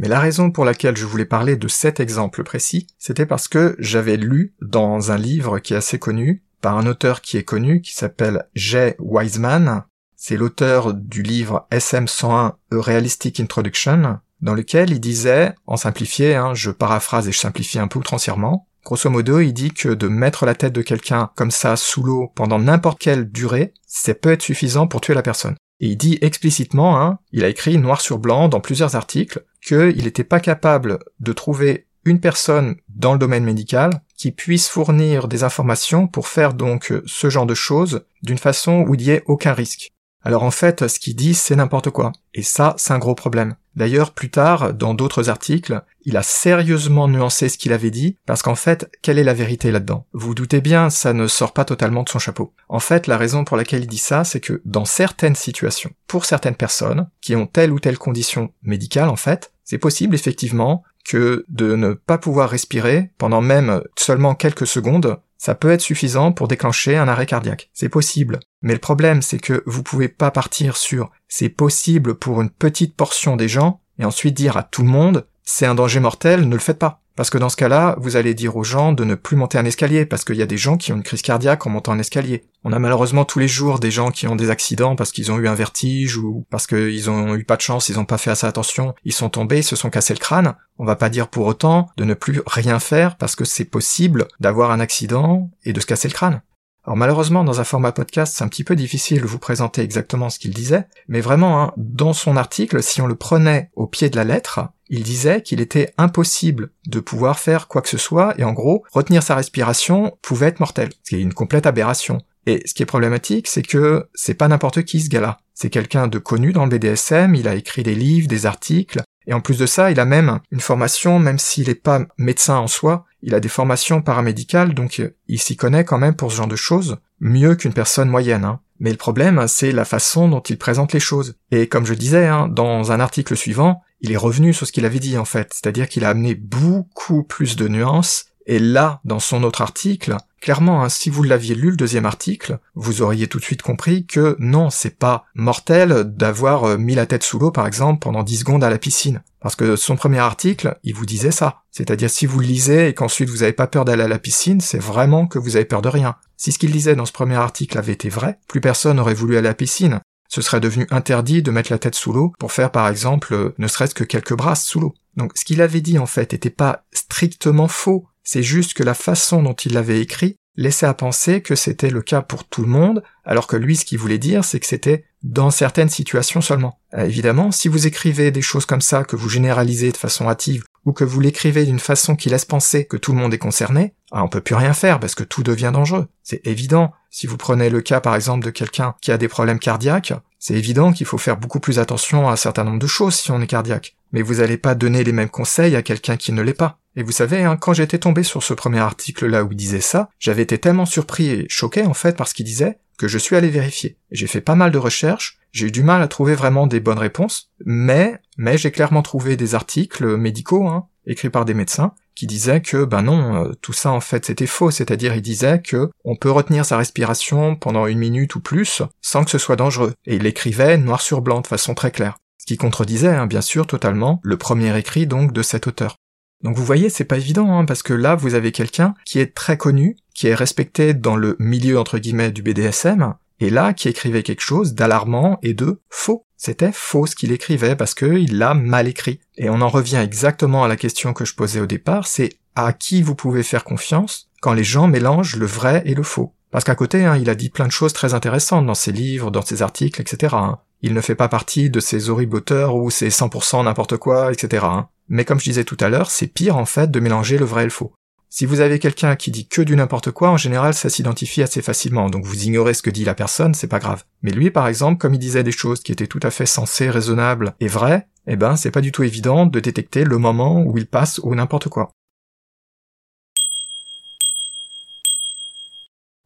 Mais la raison pour laquelle je voulais parler de cet exemple précis, c'était parce que j'avais lu dans un livre qui est assez connu, par un auteur qui est connu, qui s'appelle Jay Wiseman. C'est l'auteur du livre SM101 A Realistic Introduction, dans lequel il disait, en simplifié, hein, je paraphrase et je simplifie un peu outrancièrement, grosso modo, il dit que de mettre la tête de quelqu'un comme ça sous l'eau pendant n'importe quelle durée, ça peut être suffisant pour tuer la personne. Et il dit explicitement, hein, il a écrit noir sur blanc dans plusieurs articles, qu'il n'était pas capable de trouver une personne dans le domaine médical qui puisse fournir des informations pour faire donc ce genre de choses d'une façon où il n'y ait aucun risque. Alors en fait, ce qu'il dit, c'est n'importe quoi. Et ça, c'est un gros problème. D'ailleurs, plus tard, dans d'autres articles, il a sérieusement nuancé ce qu'il avait dit, parce qu'en fait, quelle est la vérité là-dedans? Vous, doutez bien, ça ne sort pas totalement de son chapeau. En fait, la raison pour laquelle il dit ça, c'est que dans certaines situations, pour certaines personnes, qui ont telle ou telle condition médicale, en fait, c'est possible effectivement que de ne pas pouvoir respirer pendant même seulement quelques secondes, ça peut être suffisant pour déclencher un arrêt cardiaque. C'est possible. Mais le problème, c'est que vous pouvez pas partir sur c'est possible pour une petite portion des gens et ensuite dire à tout le monde c'est un danger mortel, ne le faites pas. Parce que dans ce cas-là, vous allez dire aux gens de ne plus monter un escalier, parce qu'il y a des gens qui ont une crise cardiaque en montant un escalier. On a malheureusement tous les jours des gens qui ont des accidents parce qu'ils ont eu un vertige ou parce qu'ils ont eu pas de chance, ils ont pas fait assez attention, ils sont tombés, ils se sont cassés le crâne. On va pas dire pour autant de ne plus rien faire parce que c'est possible d'avoir un accident et de se casser le crâne. Alors malheureusement, dans un format podcast, c'est un petit peu difficile de vous présenter exactement ce qu'il disait, mais vraiment, hein, dans son article, si on le prenait au pied de la lettre, il disait qu'il était impossible de pouvoir faire quoi que ce soit, et en gros, retenir sa respiration pouvait être mortel, ce qui est une complète aberration. Et ce qui est problématique, c'est que c'est pas n'importe qui ce gars-là. C'est quelqu'un de connu dans le BDSM, il a écrit des livres, des articles, et en plus de ça, il a même une formation, même s'il n'est pas médecin en soi, il a des formations paramédicales, donc euh, il s'y connaît quand même pour ce genre de choses, mieux qu'une personne moyenne. Hein. Mais le problème, c'est la façon dont il présente les choses. Et comme je disais, hein, dans un article suivant, il est revenu sur ce qu'il avait dit en fait, c'est-à-dire qu'il a amené beaucoup plus de nuances, et là, dans son autre article, clairement, hein, si vous l'aviez lu le deuxième article, vous auriez tout de suite compris que non, c'est pas mortel d'avoir euh, mis la tête sous l'eau, par exemple, pendant 10 secondes à la piscine. Parce que son premier article, il vous disait ça. C'est-à-dire si vous le lisez et qu'ensuite vous n'avez pas peur d'aller à la piscine, c'est vraiment que vous avez peur de rien. Si ce qu'il disait dans ce premier article avait été vrai, plus personne n'aurait voulu aller à la piscine. Ce serait devenu interdit de mettre la tête sous l'eau pour faire par exemple euh, ne serait-ce que quelques brasses sous l'eau. Donc ce qu'il avait dit en fait n'était pas strictement faux, C'est juste que la façon dont il l'avait écrit laissait à penser que c'était le cas pour tout le monde, alors que lui ce qu'il voulait dire c'est que c'était dans certaines situations seulement. Euh, évidemment, si vous écrivez des choses comme ça, que vous généralisez de façon hâtive, ou que vous l'écrivez d'une façon qui laisse penser que tout le monde est concerné, ah, on peut plus rien faire parce que tout devient dangereux. C'est évident. Si vous prenez le cas par exemple de quelqu'un qui a des problèmes cardiaques, c'est évident qu'il faut faire beaucoup plus attention à un certain nombre de choses si on est cardiaque. Mais vous n'allez pas donner les mêmes conseils à quelqu'un qui ne l'est pas. Et vous savez, hein, quand j'étais tombé sur ce premier article-là où il disait ça, j'avais été tellement surpris et choqué en fait parce qu'il disait que je suis allé vérifier. J'ai fait pas mal de recherches, j'ai eu du mal à trouver vraiment des bonnes réponses, mais, mais j'ai clairement trouvé des articles médicaux, hein, écrits par des médecins, qui disaient que, ben non, euh, tout ça en fait c'était faux, c'est-à-dire il disait que on peut retenir sa respiration pendant une minute ou plus sans que ce soit dangereux, et il l'écrivait noir sur blanc de façon très claire. Ce qui contredisait, hein, bien sûr, totalement, le premier écrit donc de cet auteur. Donc vous voyez, c'est pas évident, hein, parce que là, vous avez quelqu'un qui est très connu, qui est respecté dans le milieu entre guillemets du BDSM, et là, qui écrivait quelque chose d'alarmant et de faux. C'était faux ce qu'il écrivait parce qu'il l'a mal écrit. Et on en revient exactement à la question que je posais au départ, c'est à qui vous pouvez faire confiance quand les gens mélangent le vrai et le faux. Parce qu'à côté, hein, il a dit plein de choses très intéressantes dans ses livres, dans ses articles, etc. Il ne fait pas partie de ces horribles auteurs où c'est 100% n'importe quoi, etc. Mais comme je disais tout à l'heure, c'est pire en fait de mélanger le vrai et le faux. Si vous avez quelqu'un qui dit que du n'importe quoi, en général, ça s'identifie assez facilement, donc vous ignorez ce que dit la personne, c'est pas grave. Mais lui, par exemple, comme il disait des choses qui étaient tout à fait sensées, raisonnables et vraies, eh ben, c'est pas du tout évident de détecter le moment où il passe au n'importe quoi.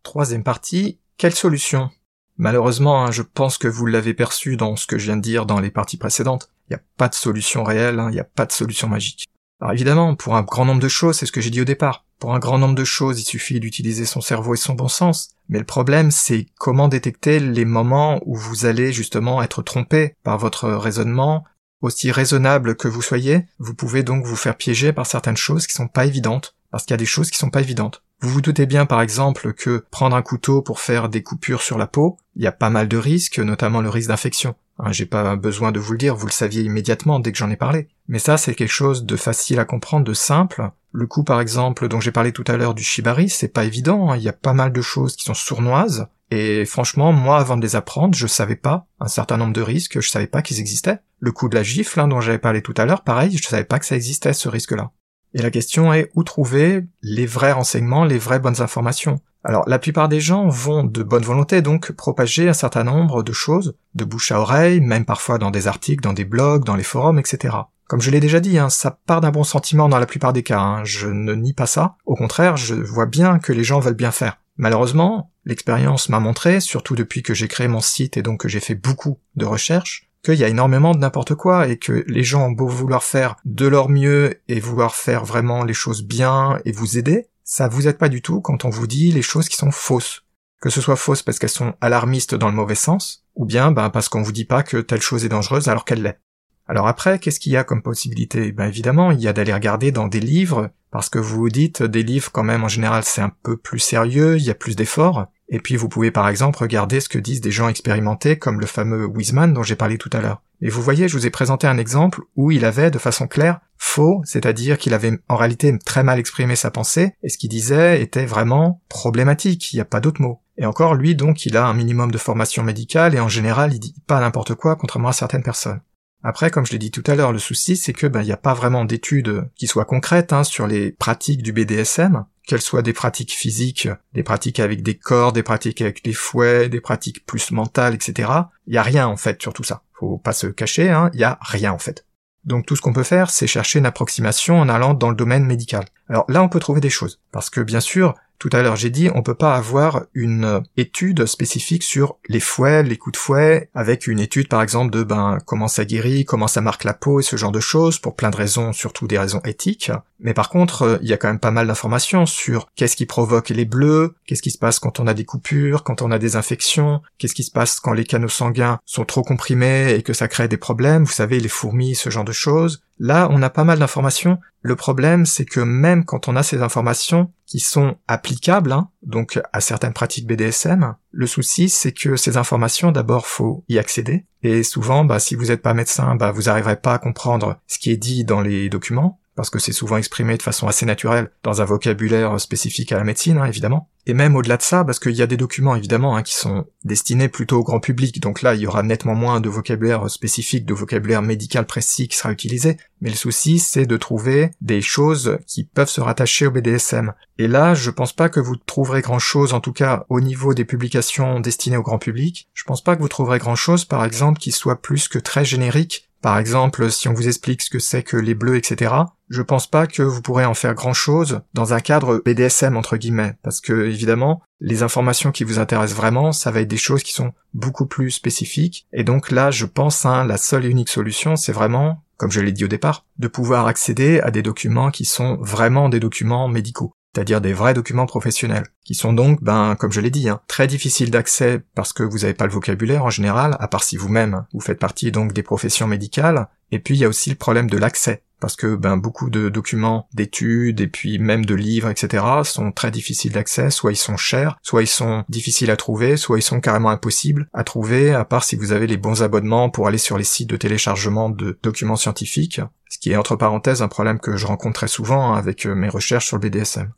Troisième partie, quelle solution? Malheureusement, hein, je pense que vous l'avez perçu dans ce que je viens de dire dans les parties précédentes. Il n'y a pas de solution réelle, hein, il n'y a pas de solution magique. Alors évidemment, pour un grand nombre de choses, c'est ce que j'ai dit au départ. Pour un grand nombre de choses, il suffit d'utiliser son cerveau et son bon sens. Mais le problème, c'est comment détecter les moments où vous allez justement être trompé par votre raisonnement. Aussi raisonnable que vous soyez, vous pouvez donc vous faire piéger par certaines choses qui sont pas évidentes. Parce qu'il y a des choses qui sont pas évidentes. Vous vous doutez bien par exemple que prendre un couteau pour faire des coupures sur la peau, il y a pas mal de risques, notamment le risque d'infection. Hein, j'ai pas besoin de vous le dire, vous le saviez immédiatement dès que j'en ai parlé. Mais ça, c'est quelque chose de facile à comprendre, de simple. Le coup, par exemple, dont j'ai parlé tout à l'heure du shibari, c'est pas évident, hein. il y a pas mal de choses qui sont sournoises, et franchement, moi, avant de les apprendre, je savais pas un certain nombre de risques, je savais pas qu'ils existaient. Le coup de la gifle, hein, dont j'avais parlé tout à l'heure, pareil, je savais pas que ça existait, ce risque-là. Et la question est où trouver les vrais renseignements, les vraies bonnes informations? Alors la plupart des gens vont de bonne volonté donc propager un certain nombre de choses, de bouche à oreille, même parfois dans des articles, dans des blogs, dans les forums, etc. Comme je l'ai déjà dit, hein, ça part d'un bon sentiment dans la plupart des cas, hein. je ne nie pas ça, au contraire, je vois bien que les gens veulent bien faire. Malheureusement, l'expérience m'a montré, surtout depuis que j'ai créé mon site et donc que j'ai fait beaucoup de recherches, qu'il y a énormément de n'importe quoi et que les gens ont beau vouloir faire de leur mieux et vouloir faire vraiment les choses bien et vous aider, ça vous aide pas du tout quand on vous dit les choses qui sont fausses. Que ce soit fausses parce qu'elles sont alarmistes dans le mauvais sens, ou bien ben, parce qu'on vous dit pas que telle chose est dangereuse alors qu'elle l'est. Alors après, qu'est-ce qu'il y a comme possibilité? Ben évidemment, il y a d'aller regarder dans des livres, parce que vous vous dites des livres quand même en général c'est un peu plus sérieux, il y a plus d'efforts, et puis vous pouvez par exemple regarder ce que disent des gens expérimentés comme le fameux Wiseman dont j'ai parlé tout à l'heure. Et vous voyez, je vous ai présenté un exemple où il avait de façon claire faux, c'est-à-dire qu'il avait en réalité très mal exprimé sa pensée, et ce qu'il disait était vraiment problématique, il n'y a pas d'autre mot. Et encore, lui donc, il a un minimum de formation médicale, et en général, il dit pas n'importe quoi, contrairement à certaines personnes. Après, comme je l'ai dit tout à l'heure, le souci, c'est que ben, il n'y a pas vraiment d'études qui soient concrètes hein, sur les pratiques du BDSM, qu'elles soient des pratiques physiques, des pratiques avec des corps, des pratiques avec des fouets, des pratiques plus mentales, etc. Il y a rien en fait sur tout ça. Faut pas se cacher, hein, il y a rien en fait. Donc tout ce qu'on peut faire, c'est chercher une approximation en allant dans le domaine médical. Alors là, on peut trouver des choses. Parce que bien sûr, tout à l'heure, j'ai dit, on peut pas avoir une étude spécifique sur les fouets, les coups de fouet, avec une étude, par exemple, de, ben, comment ça guérit, comment ça marque la peau et ce genre de choses, pour plein de raisons, surtout des raisons éthiques. Mais par contre, il y a quand même pas mal d'informations sur qu'est-ce qui provoque les bleus, qu'est-ce qui se passe quand on a des coupures, quand on a des infections, qu'est-ce qui se passe quand les canaux sanguins sont trop comprimés et que ça crée des problèmes, vous savez, les fourmis, ce genre de choses. Là, on a pas mal d'informations. Le problème, c'est que même quand on a ces informations qui sont applicables, hein, donc à certaines pratiques BDSM, le souci, c'est que ces informations, d'abord, faut y accéder. Et souvent, bah, si vous n'êtes pas médecin, bah, vous n'arriverez pas à comprendre ce qui est dit dans les documents. Parce que c'est souvent exprimé de façon assez naturelle dans un vocabulaire spécifique à la médecine, hein, évidemment. Et même au-delà de ça, parce qu'il y a des documents évidemment hein, qui sont destinés plutôt au grand public, donc là il y aura nettement moins de vocabulaire spécifique, de vocabulaire médical précis qui sera utilisé, mais le souci c'est de trouver des choses qui peuvent se rattacher au BDSM. Et là je pense pas que vous trouverez grand chose, en tout cas au niveau des publications destinées au grand public, je pense pas que vous trouverez grand chose par exemple qui soit plus que très générique par exemple, si on vous explique ce que c'est que les bleus, etc., je pense pas que vous pourrez en faire grand chose dans un cadre BDSM entre guillemets, parce que évidemment, les informations qui vous intéressent vraiment, ça va être des choses qui sont beaucoup plus spécifiques, et donc là, je pense, hein, la seule et unique solution, c'est vraiment, comme je l'ai dit au départ, de pouvoir accéder à des documents qui sont vraiment des documents médicaux c'est-à-dire des vrais documents professionnels, qui sont donc, ben, comme je l'ai dit, hein, très difficiles d'accès parce que vous n'avez pas le vocabulaire en général, à part si vous-même vous faites partie donc des professions médicales, et puis il y a aussi le problème de l'accès, parce que ben beaucoup de documents d'études et puis même de livres, etc. sont très difficiles d'accès, soit ils sont chers, soit ils sont difficiles à trouver, soit ils sont carrément impossibles à trouver, à part si vous avez les bons abonnements pour aller sur les sites de téléchargement de documents scientifiques, ce qui est entre parenthèses un problème que je rencontre très souvent hein, avec euh, mes recherches sur le BDSM.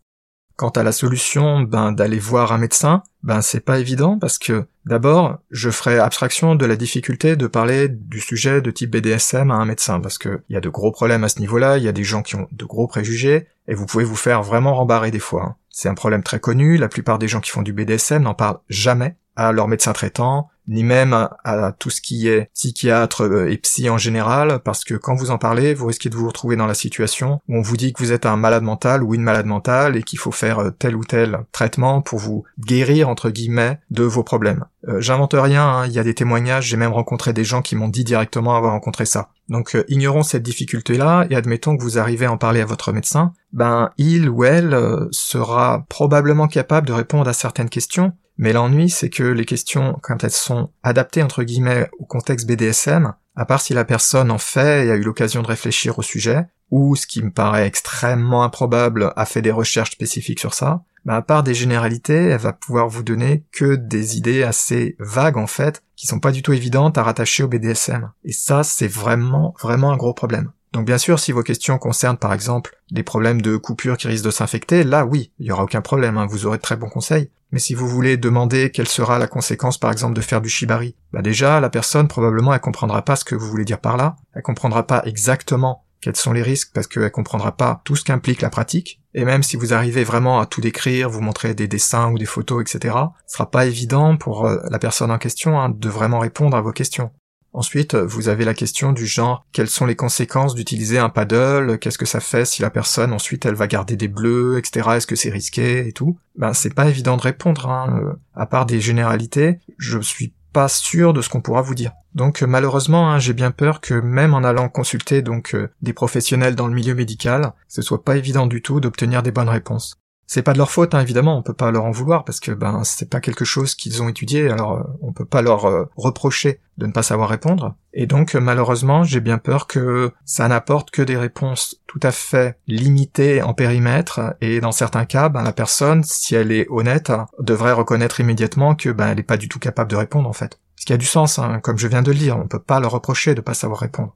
Quant à la solution ben, d'aller voir un médecin, ben c'est pas évident parce que d'abord, je ferai abstraction de la difficulté de parler du sujet de type BDSM à un médecin parce que il y a de gros problèmes à ce niveau-là, il y a des gens qui ont de gros préjugés et vous pouvez vous faire vraiment rembarrer des fois. Hein. C'est un problème très connu, la plupart des gens qui font du BDSM n'en parlent jamais à leur médecin traitant, ni même à, tout ce qui est psychiatre euh, et psy en général, parce que quand vous en parlez, vous risquez de vous retrouver dans la situation où on vous dit que vous êtes un malade mental ou une malade mentale et qu'il faut faire euh, tel ou tel traitement pour vous guérir entre guillemets de vos problèmes. Euh, j'invente rien, hein, il y a des témoignages, j'ai même rencontré des gens qui m'ont dit directement avoir rencontré ça. Donc ignorons cette difficulté-là et admettons que vous arrivez à en parler à votre médecin, ben il ou elle sera probablement capable de répondre à certaines questions, mais l'ennui, c'est que les questions, quand elles sont adaptées entre guillemets au contexte BDSM, à part si la personne en fait et a eu l'occasion de réfléchir au sujet, ou ce qui me paraît extrêmement improbable, a fait des recherches spécifiques sur ça, bah à part des généralités, elle va pouvoir vous donner que des idées assez vagues en fait, qui sont pas du tout évidentes à rattacher au BDSM. Et ça, c'est vraiment, vraiment un gros problème. Donc bien sûr, si vos questions concernent par exemple des problèmes de coupure qui risquent de s'infecter, là oui, il y aura aucun problème, hein, vous aurez de très bons conseils. Mais si vous voulez demander quelle sera la conséquence par exemple de faire du shibari, bah déjà la personne probablement elle comprendra pas ce que vous voulez dire par là, elle comprendra pas exactement quels sont les risques parce qu'elle comprendra pas tout ce qu'implique la pratique. Et même si vous arrivez vraiment à tout décrire, vous montrer des dessins ou des photos, etc., ce sera pas évident pour euh, la personne en question hein, de vraiment répondre à vos questions. Ensuite, vous avez la question du genre quelles sont les conséquences d'utiliser un paddle, qu'est-ce que ça fait si la personne ensuite elle va garder des bleus, etc. Est-ce que c'est risqué et tout? Ben c'est pas évident de répondre. Hein. Euh, à part des généralités, je suis pas sûr de ce qu'on pourra vous dire. Donc malheureusement, hein, j'ai bien peur que même en allant consulter donc euh, des professionnels dans le milieu médical, ce soit pas évident du tout d'obtenir des bonnes réponses. C'est pas de leur faute, hein, évidemment, on peut pas leur en vouloir parce que ben c'est pas quelque chose qu'ils ont étudié, alors euh, on peut pas leur euh, reprocher de ne pas savoir répondre. Et donc malheureusement, j'ai bien peur que ça n'apporte que des réponses tout à fait limitées en périmètre, et dans certains cas, ben la personne, si elle est honnête, devrait reconnaître immédiatement que ben elle est pas du tout capable de répondre en fait. Ce qui a du sens, hein, comme je viens de le dire, on peut pas leur reprocher de pas savoir répondre.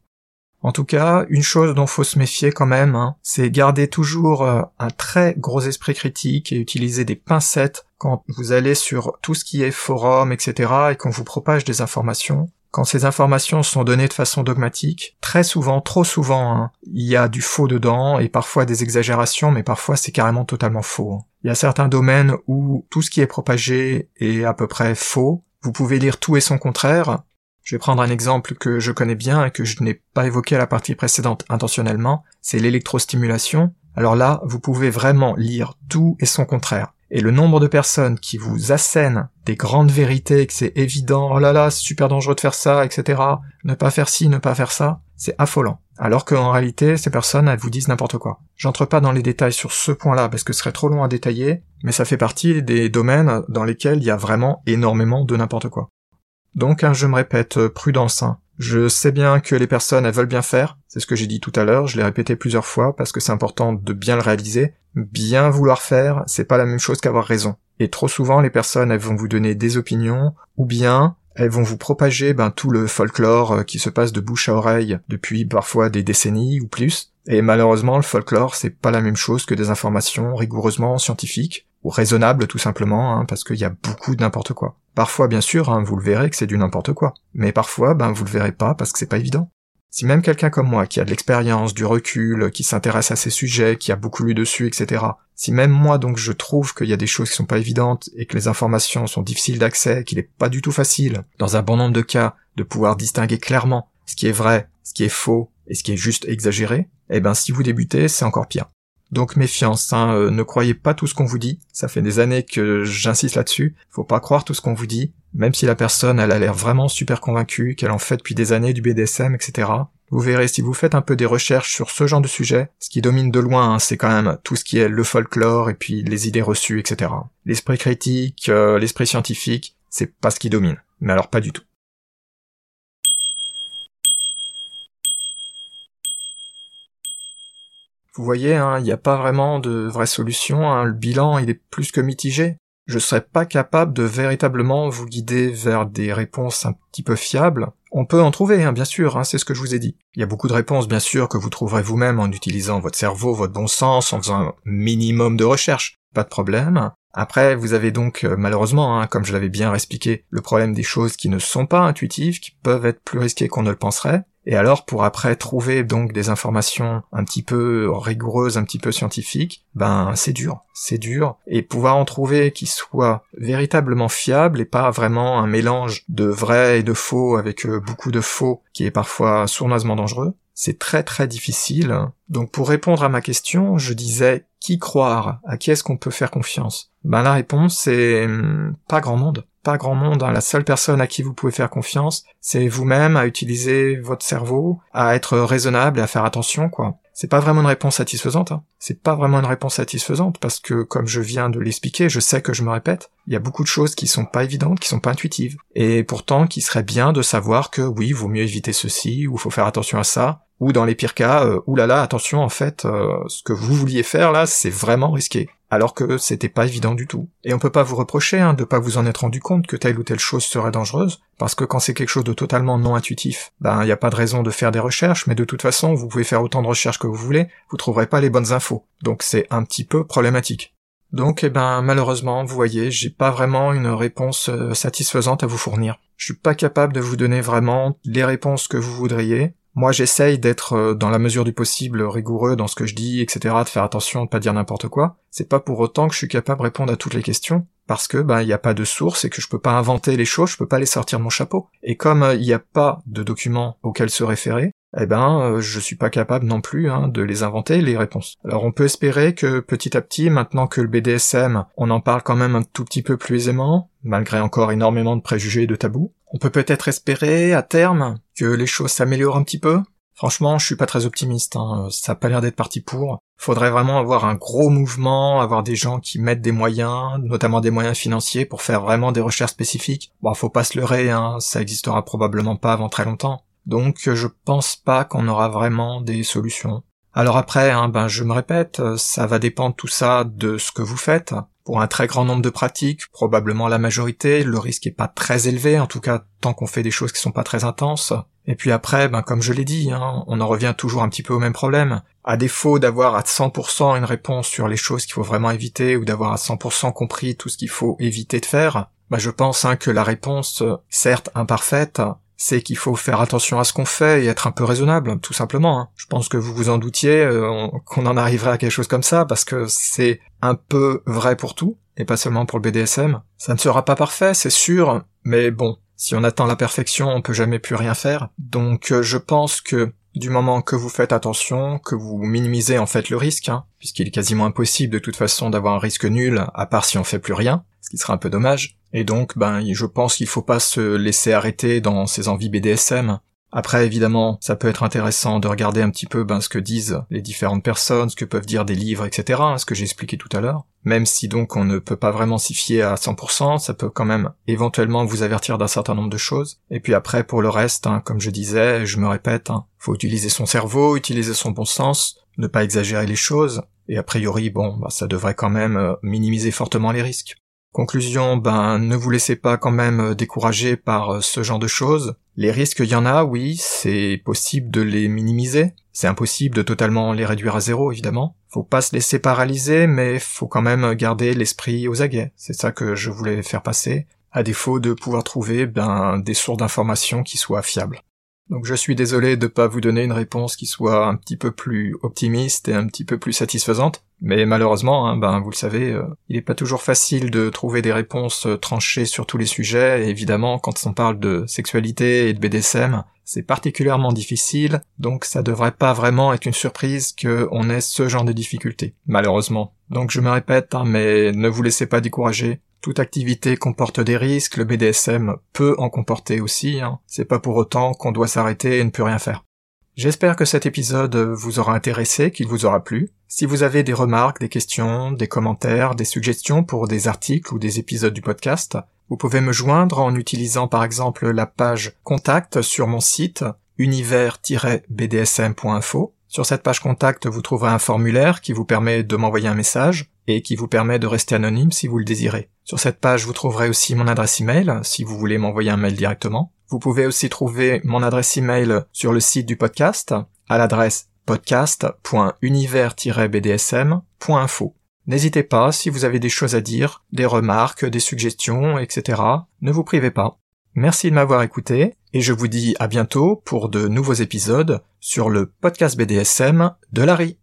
En tout cas, une chose dont faut se méfier quand même, hein, c'est garder toujours euh, un très gros esprit critique et utiliser des pincettes quand vous allez sur tout ce qui est forum, etc., et qu'on vous propage des informations. Quand ces informations sont données de façon dogmatique, très souvent, trop souvent, hein, il y a du faux dedans et parfois des exagérations, mais parfois c'est carrément totalement faux. Hein. Il y a certains domaines où tout ce qui est propagé est à peu près faux. Vous pouvez lire tout et son contraire, je vais prendre un exemple que je connais bien et que je n'ai pas évoqué à la partie précédente intentionnellement, c'est l'électrostimulation. Alors là, vous pouvez vraiment lire tout et son contraire. Et le nombre de personnes qui vous assènent des grandes vérités, que c'est évident, oh là là, c'est super dangereux de faire ça, etc., ne pas faire ci, ne pas faire ça, c'est affolant. Alors qu'en réalité, ces personnes, elles vous disent n'importe quoi. J'entre pas dans les détails sur ce point-là parce que ce serait trop long à détailler, mais ça fait partie des domaines dans lesquels il y a vraiment énormément de n'importe quoi. Donc hein, je me répète, euh, prudence. Hein. Je sais bien que les personnes elles veulent bien faire, c'est ce que j'ai dit tout à l'heure, je l'ai répété plusieurs fois parce que c'est important de bien le réaliser. Bien vouloir faire, c'est pas la même chose qu'avoir raison. Et trop souvent les personnes elles vont vous donner des opinions ou bien elles vont vous propager ben, tout le folklore euh, qui se passe de bouche à oreille depuis parfois des décennies ou plus. Et malheureusement, le folklore, c'est pas la même chose que des informations rigoureusement scientifiques, ou raisonnables tout simplement, hein, parce qu'il y a beaucoup de n'importe quoi. Parfois, bien sûr, hein, vous le verrez que c'est du n'importe quoi. Mais parfois, ben, vous le verrez pas parce que c'est pas évident. Si même quelqu'un comme moi, qui a de l'expérience, du recul, qui s'intéresse à ces sujets, qui a beaucoup lu dessus, etc., si même moi donc je trouve qu'il y a des choses qui sont pas évidentes et que les informations sont difficiles d'accès, qu'il est pas du tout facile, dans un bon nombre de cas, de pouvoir distinguer clairement ce qui est vrai, ce qui est faux et ce qui est juste exagéré, eh ben si vous débutez, c'est encore pire. Donc méfiance, hein, euh, ne croyez pas tout ce qu'on vous dit. Ça fait des années que j'insiste là-dessus. Faut pas croire tout ce qu'on vous dit, même si la personne elle a l'air vraiment super convaincue, qu'elle en fait depuis des années du BDSM, etc. Vous verrez si vous faites un peu des recherches sur ce genre de sujet, ce qui domine de loin, hein, c'est quand même tout ce qui est le folklore et puis les idées reçues, etc. L'esprit critique, euh, l'esprit scientifique, c'est pas ce qui domine. Mais alors pas du tout. Vous voyez, hein, il n'y a pas vraiment de vraie solution, hein, le bilan il est plus que mitigé. Je serais pas capable de véritablement vous guider vers des réponses un petit peu fiables. On peut en trouver, hein, bien sûr, hein, c'est ce que je vous ai dit. Il y a beaucoup de réponses, bien sûr, que vous trouverez vous-même en utilisant votre cerveau, votre bon sens, en faisant un minimum de recherche. Pas de problème. Après, vous avez donc, euh, malheureusement, hein, comme je l'avais bien expliqué, le problème des choses qui ne sont pas intuitives, qui peuvent être plus risquées qu'on ne le penserait. Et alors pour après trouver donc des informations un petit peu rigoureuses, un petit peu scientifiques, ben c'est dur, c'est dur. Et pouvoir en trouver qui soient véritablement fiables et pas vraiment un mélange de vrai et de faux avec euh, beaucoup de faux qui est parfois sournoisement dangereux, c'est très très difficile. Donc pour répondre à ma question, je disais qui croire, à qui est-ce qu'on peut faire confiance? Ben la réponse c'est hmm, pas grand monde pas grand monde. Hein. La seule personne à qui vous pouvez faire confiance, c'est vous-même à utiliser votre cerveau, à être raisonnable et à faire attention, quoi. C'est pas vraiment une réponse satisfaisante. Hein. C'est pas vraiment une réponse satisfaisante parce que, comme je viens de l'expliquer, je sais que je me répète. Il y a beaucoup de choses qui sont pas évidentes, qui sont pas intuitives, et pourtant qui serait bien de savoir que oui, vaut mieux éviter ceci ou faut faire attention à ça, ou dans les pires cas, euh, oulala, attention, en fait, euh, ce que vous vouliez faire là, c'est vraiment risqué alors que c'était pas évident du tout. Et on peut pas vous reprocher hein, de pas vous en être rendu compte que telle ou telle chose serait dangereuse, parce que quand c'est quelque chose de totalement non intuitif, ben y a pas de raison de faire des recherches, mais de toute façon vous pouvez faire autant de recherches que vous voulez, vous trouverez pas les bonnes infos. Donc c'est un petit peu problématique. Donc eh ben malheureusement, vous voyez, j'ai pas vraiment une réponse euh, satisfaisante à vous fournir. Je suis pas capable de vous donner vraiment les réponses que vous voudriez, moi, j'essaye d'être euh, dans la mesure du possible rigoureux dans ce que je dis, etc., de faire attention, de pas dire n'importe quoi. C'est pas pour autant que je suis capable de répondre à toutes les questions, parce que ben il n'y a pas de source et que je peux pas inventer les choses, je peux pas les sortir de mon chapeau. Et comme euh, il n'y a pas de documents auxquels se référer, eh ben euh, je suis pas capable non plus hein, de les inventer les réponses. Alors on peut espérer que petit à petit, maintenant que le BDSM, on en parle quand même un tout petit peu plus aisément, malgré encore énormément de préjugés et de tabous, on peut peut-être espérer à terme que les choses s'améliorent un petit peu. Franchement, je suis pas très optimiste. Hein. Ça a pas l'air d'être parti pour. Faudrait vraiment avoir un gros mouvement, avoir des gens qui mettent des moyens, notamment des moyens financiers, pour faire vraiment des recherches spécifiques. Bon, faut pas se leurrer, hein. ça existera probablement pas avant très longtemps. Donc, je pense pas qu'on aura vraiment des solutions. Alors après, hein, ben je me répète, ça va dépendre tout ça de ce que vous faites. Pour un très grand nombre de pratiques, probablement la majorité, le risque est pas très élevé, en tout cas tant qu'on fait des choses qui sont pas très intenses. Et puis après, ben comme je l'ai dit, hein, on en revient toujours un petit peu au même problème. À défaut d'avoir à 100% une réponse sur les choses qu'il faut vraiment éviter ou d'avoir à 100% compris tout ce qu'il faut éviter de faire, ben je pense hein, que la réponse, certes imparfaite, c'est qu'il faut faire attention à ce qu'on fait et être un peu raisonnable, tout simplement. Hein. Je pense que vous vous en doutiez euh, qu'on en arriverait à quelque chose comme ça, parce que c'est un peu vrai pour tout, et pas seulement pour le BDSM. Ça ne sera pas parfait, c'est sûr, mais bon, si on attend la perfection, on peut jamais plus rien faire. Donc euh, je pense que du moment que vous faites attention, que vous minimisez en fait le risque, hein, puisqu'il est quasiment impossible de toute façon d'avoir un risque nul, à part si on fait plus rien, ce qui serait un peu dommage, et donc, ben, je pense qu'il faut pas se laisser arrêter dans ses envies BDSM. Après, évidemment, ça peut être intéressant de regarder un petit peu ben, ce que disent les différentes personnes, ce que peuvent dire des livres, etc., hein, ce que j'ai expliqué tout à l'heure. Même si donc on ne peut pas vraiment s'y fier à 100%, ça peut quand même éventuellement vous avertir d'un certain nombre de choses. Et puis après, pour le reste, hein, comme je disais, je me répète, hein, faut utiliser son cerveau, utiliser son bon sens, ne pas exagérer les choses, et a priori, bon, bah, ça devrait quand même euh, minimiser fortement les risques. Conclusion, ben ne vous laissez pas quand même décourager par ce genre de choses. Les risques, il y en a, oui, c'est possible de les minimiser. C'est impossible de totalement les réduire à zéro, évidemment. Faut pas se laisser paralyser, mais faut quand même garder l'esprit aux aguets. C'est ça que je voulais faire passer, à défaut de pouvoir trouver ben, des sources d'informations qui soient fiables. Donc je suis désolé de pas vous donner une réponse qui soit un petit peu plus optimiste et un petit peu plus satisfaisante, mais malheureusement, hein, ben vous le savez, euh, il n'est pas toujours facile de trouver des réponses euh, tranchées sur tous les sujets, et évidemment quand on parle de sexualité et de BDSM, c'est particulièrement difficile, donc ça devrait pas vraiment être une surprise qu'on ait ce genre de difficultés, malheureusement. Donc je me répète, hein, mais ne vous laissez pas décourager, toute activité comporte des risques, le BDSM peut en comporter aussi, hein. c'est pas pour autant qu'on doit s'arrêter et ne peut rien faire. J'espère que cet épisode vous aura intéressé, qu'il vous aura plu. Si vous avez des remarques, des questions, des commentaires, des suggestions pour des articles ou des épisodes du podcast, vous pouvez me joindre en utilisant par exemple la page contact sur mon site univers-bdsm.info. Sur cette page contact, vous trouverez un formulaire qui vous permet de m'envoyer un message et qui vous permet de rester anonyme si vous le désirez. Sur cette page, vous trouverez aussi mon adresse email si vous voulez m'envoyer un mail directement. Vous pouvez aussi trouver mon adresse email sur le site du podcast à l'adresse podcast.univers-bdsm.info. N'hésitez pas si vous avez des choses à dire, des remarques, des suggestions, etc. Ne vous privez pas. Merci de m'avoir écouté et je vous dis à bientôt pour de nouveaux épisodes sur le podcast BDSM de Larry.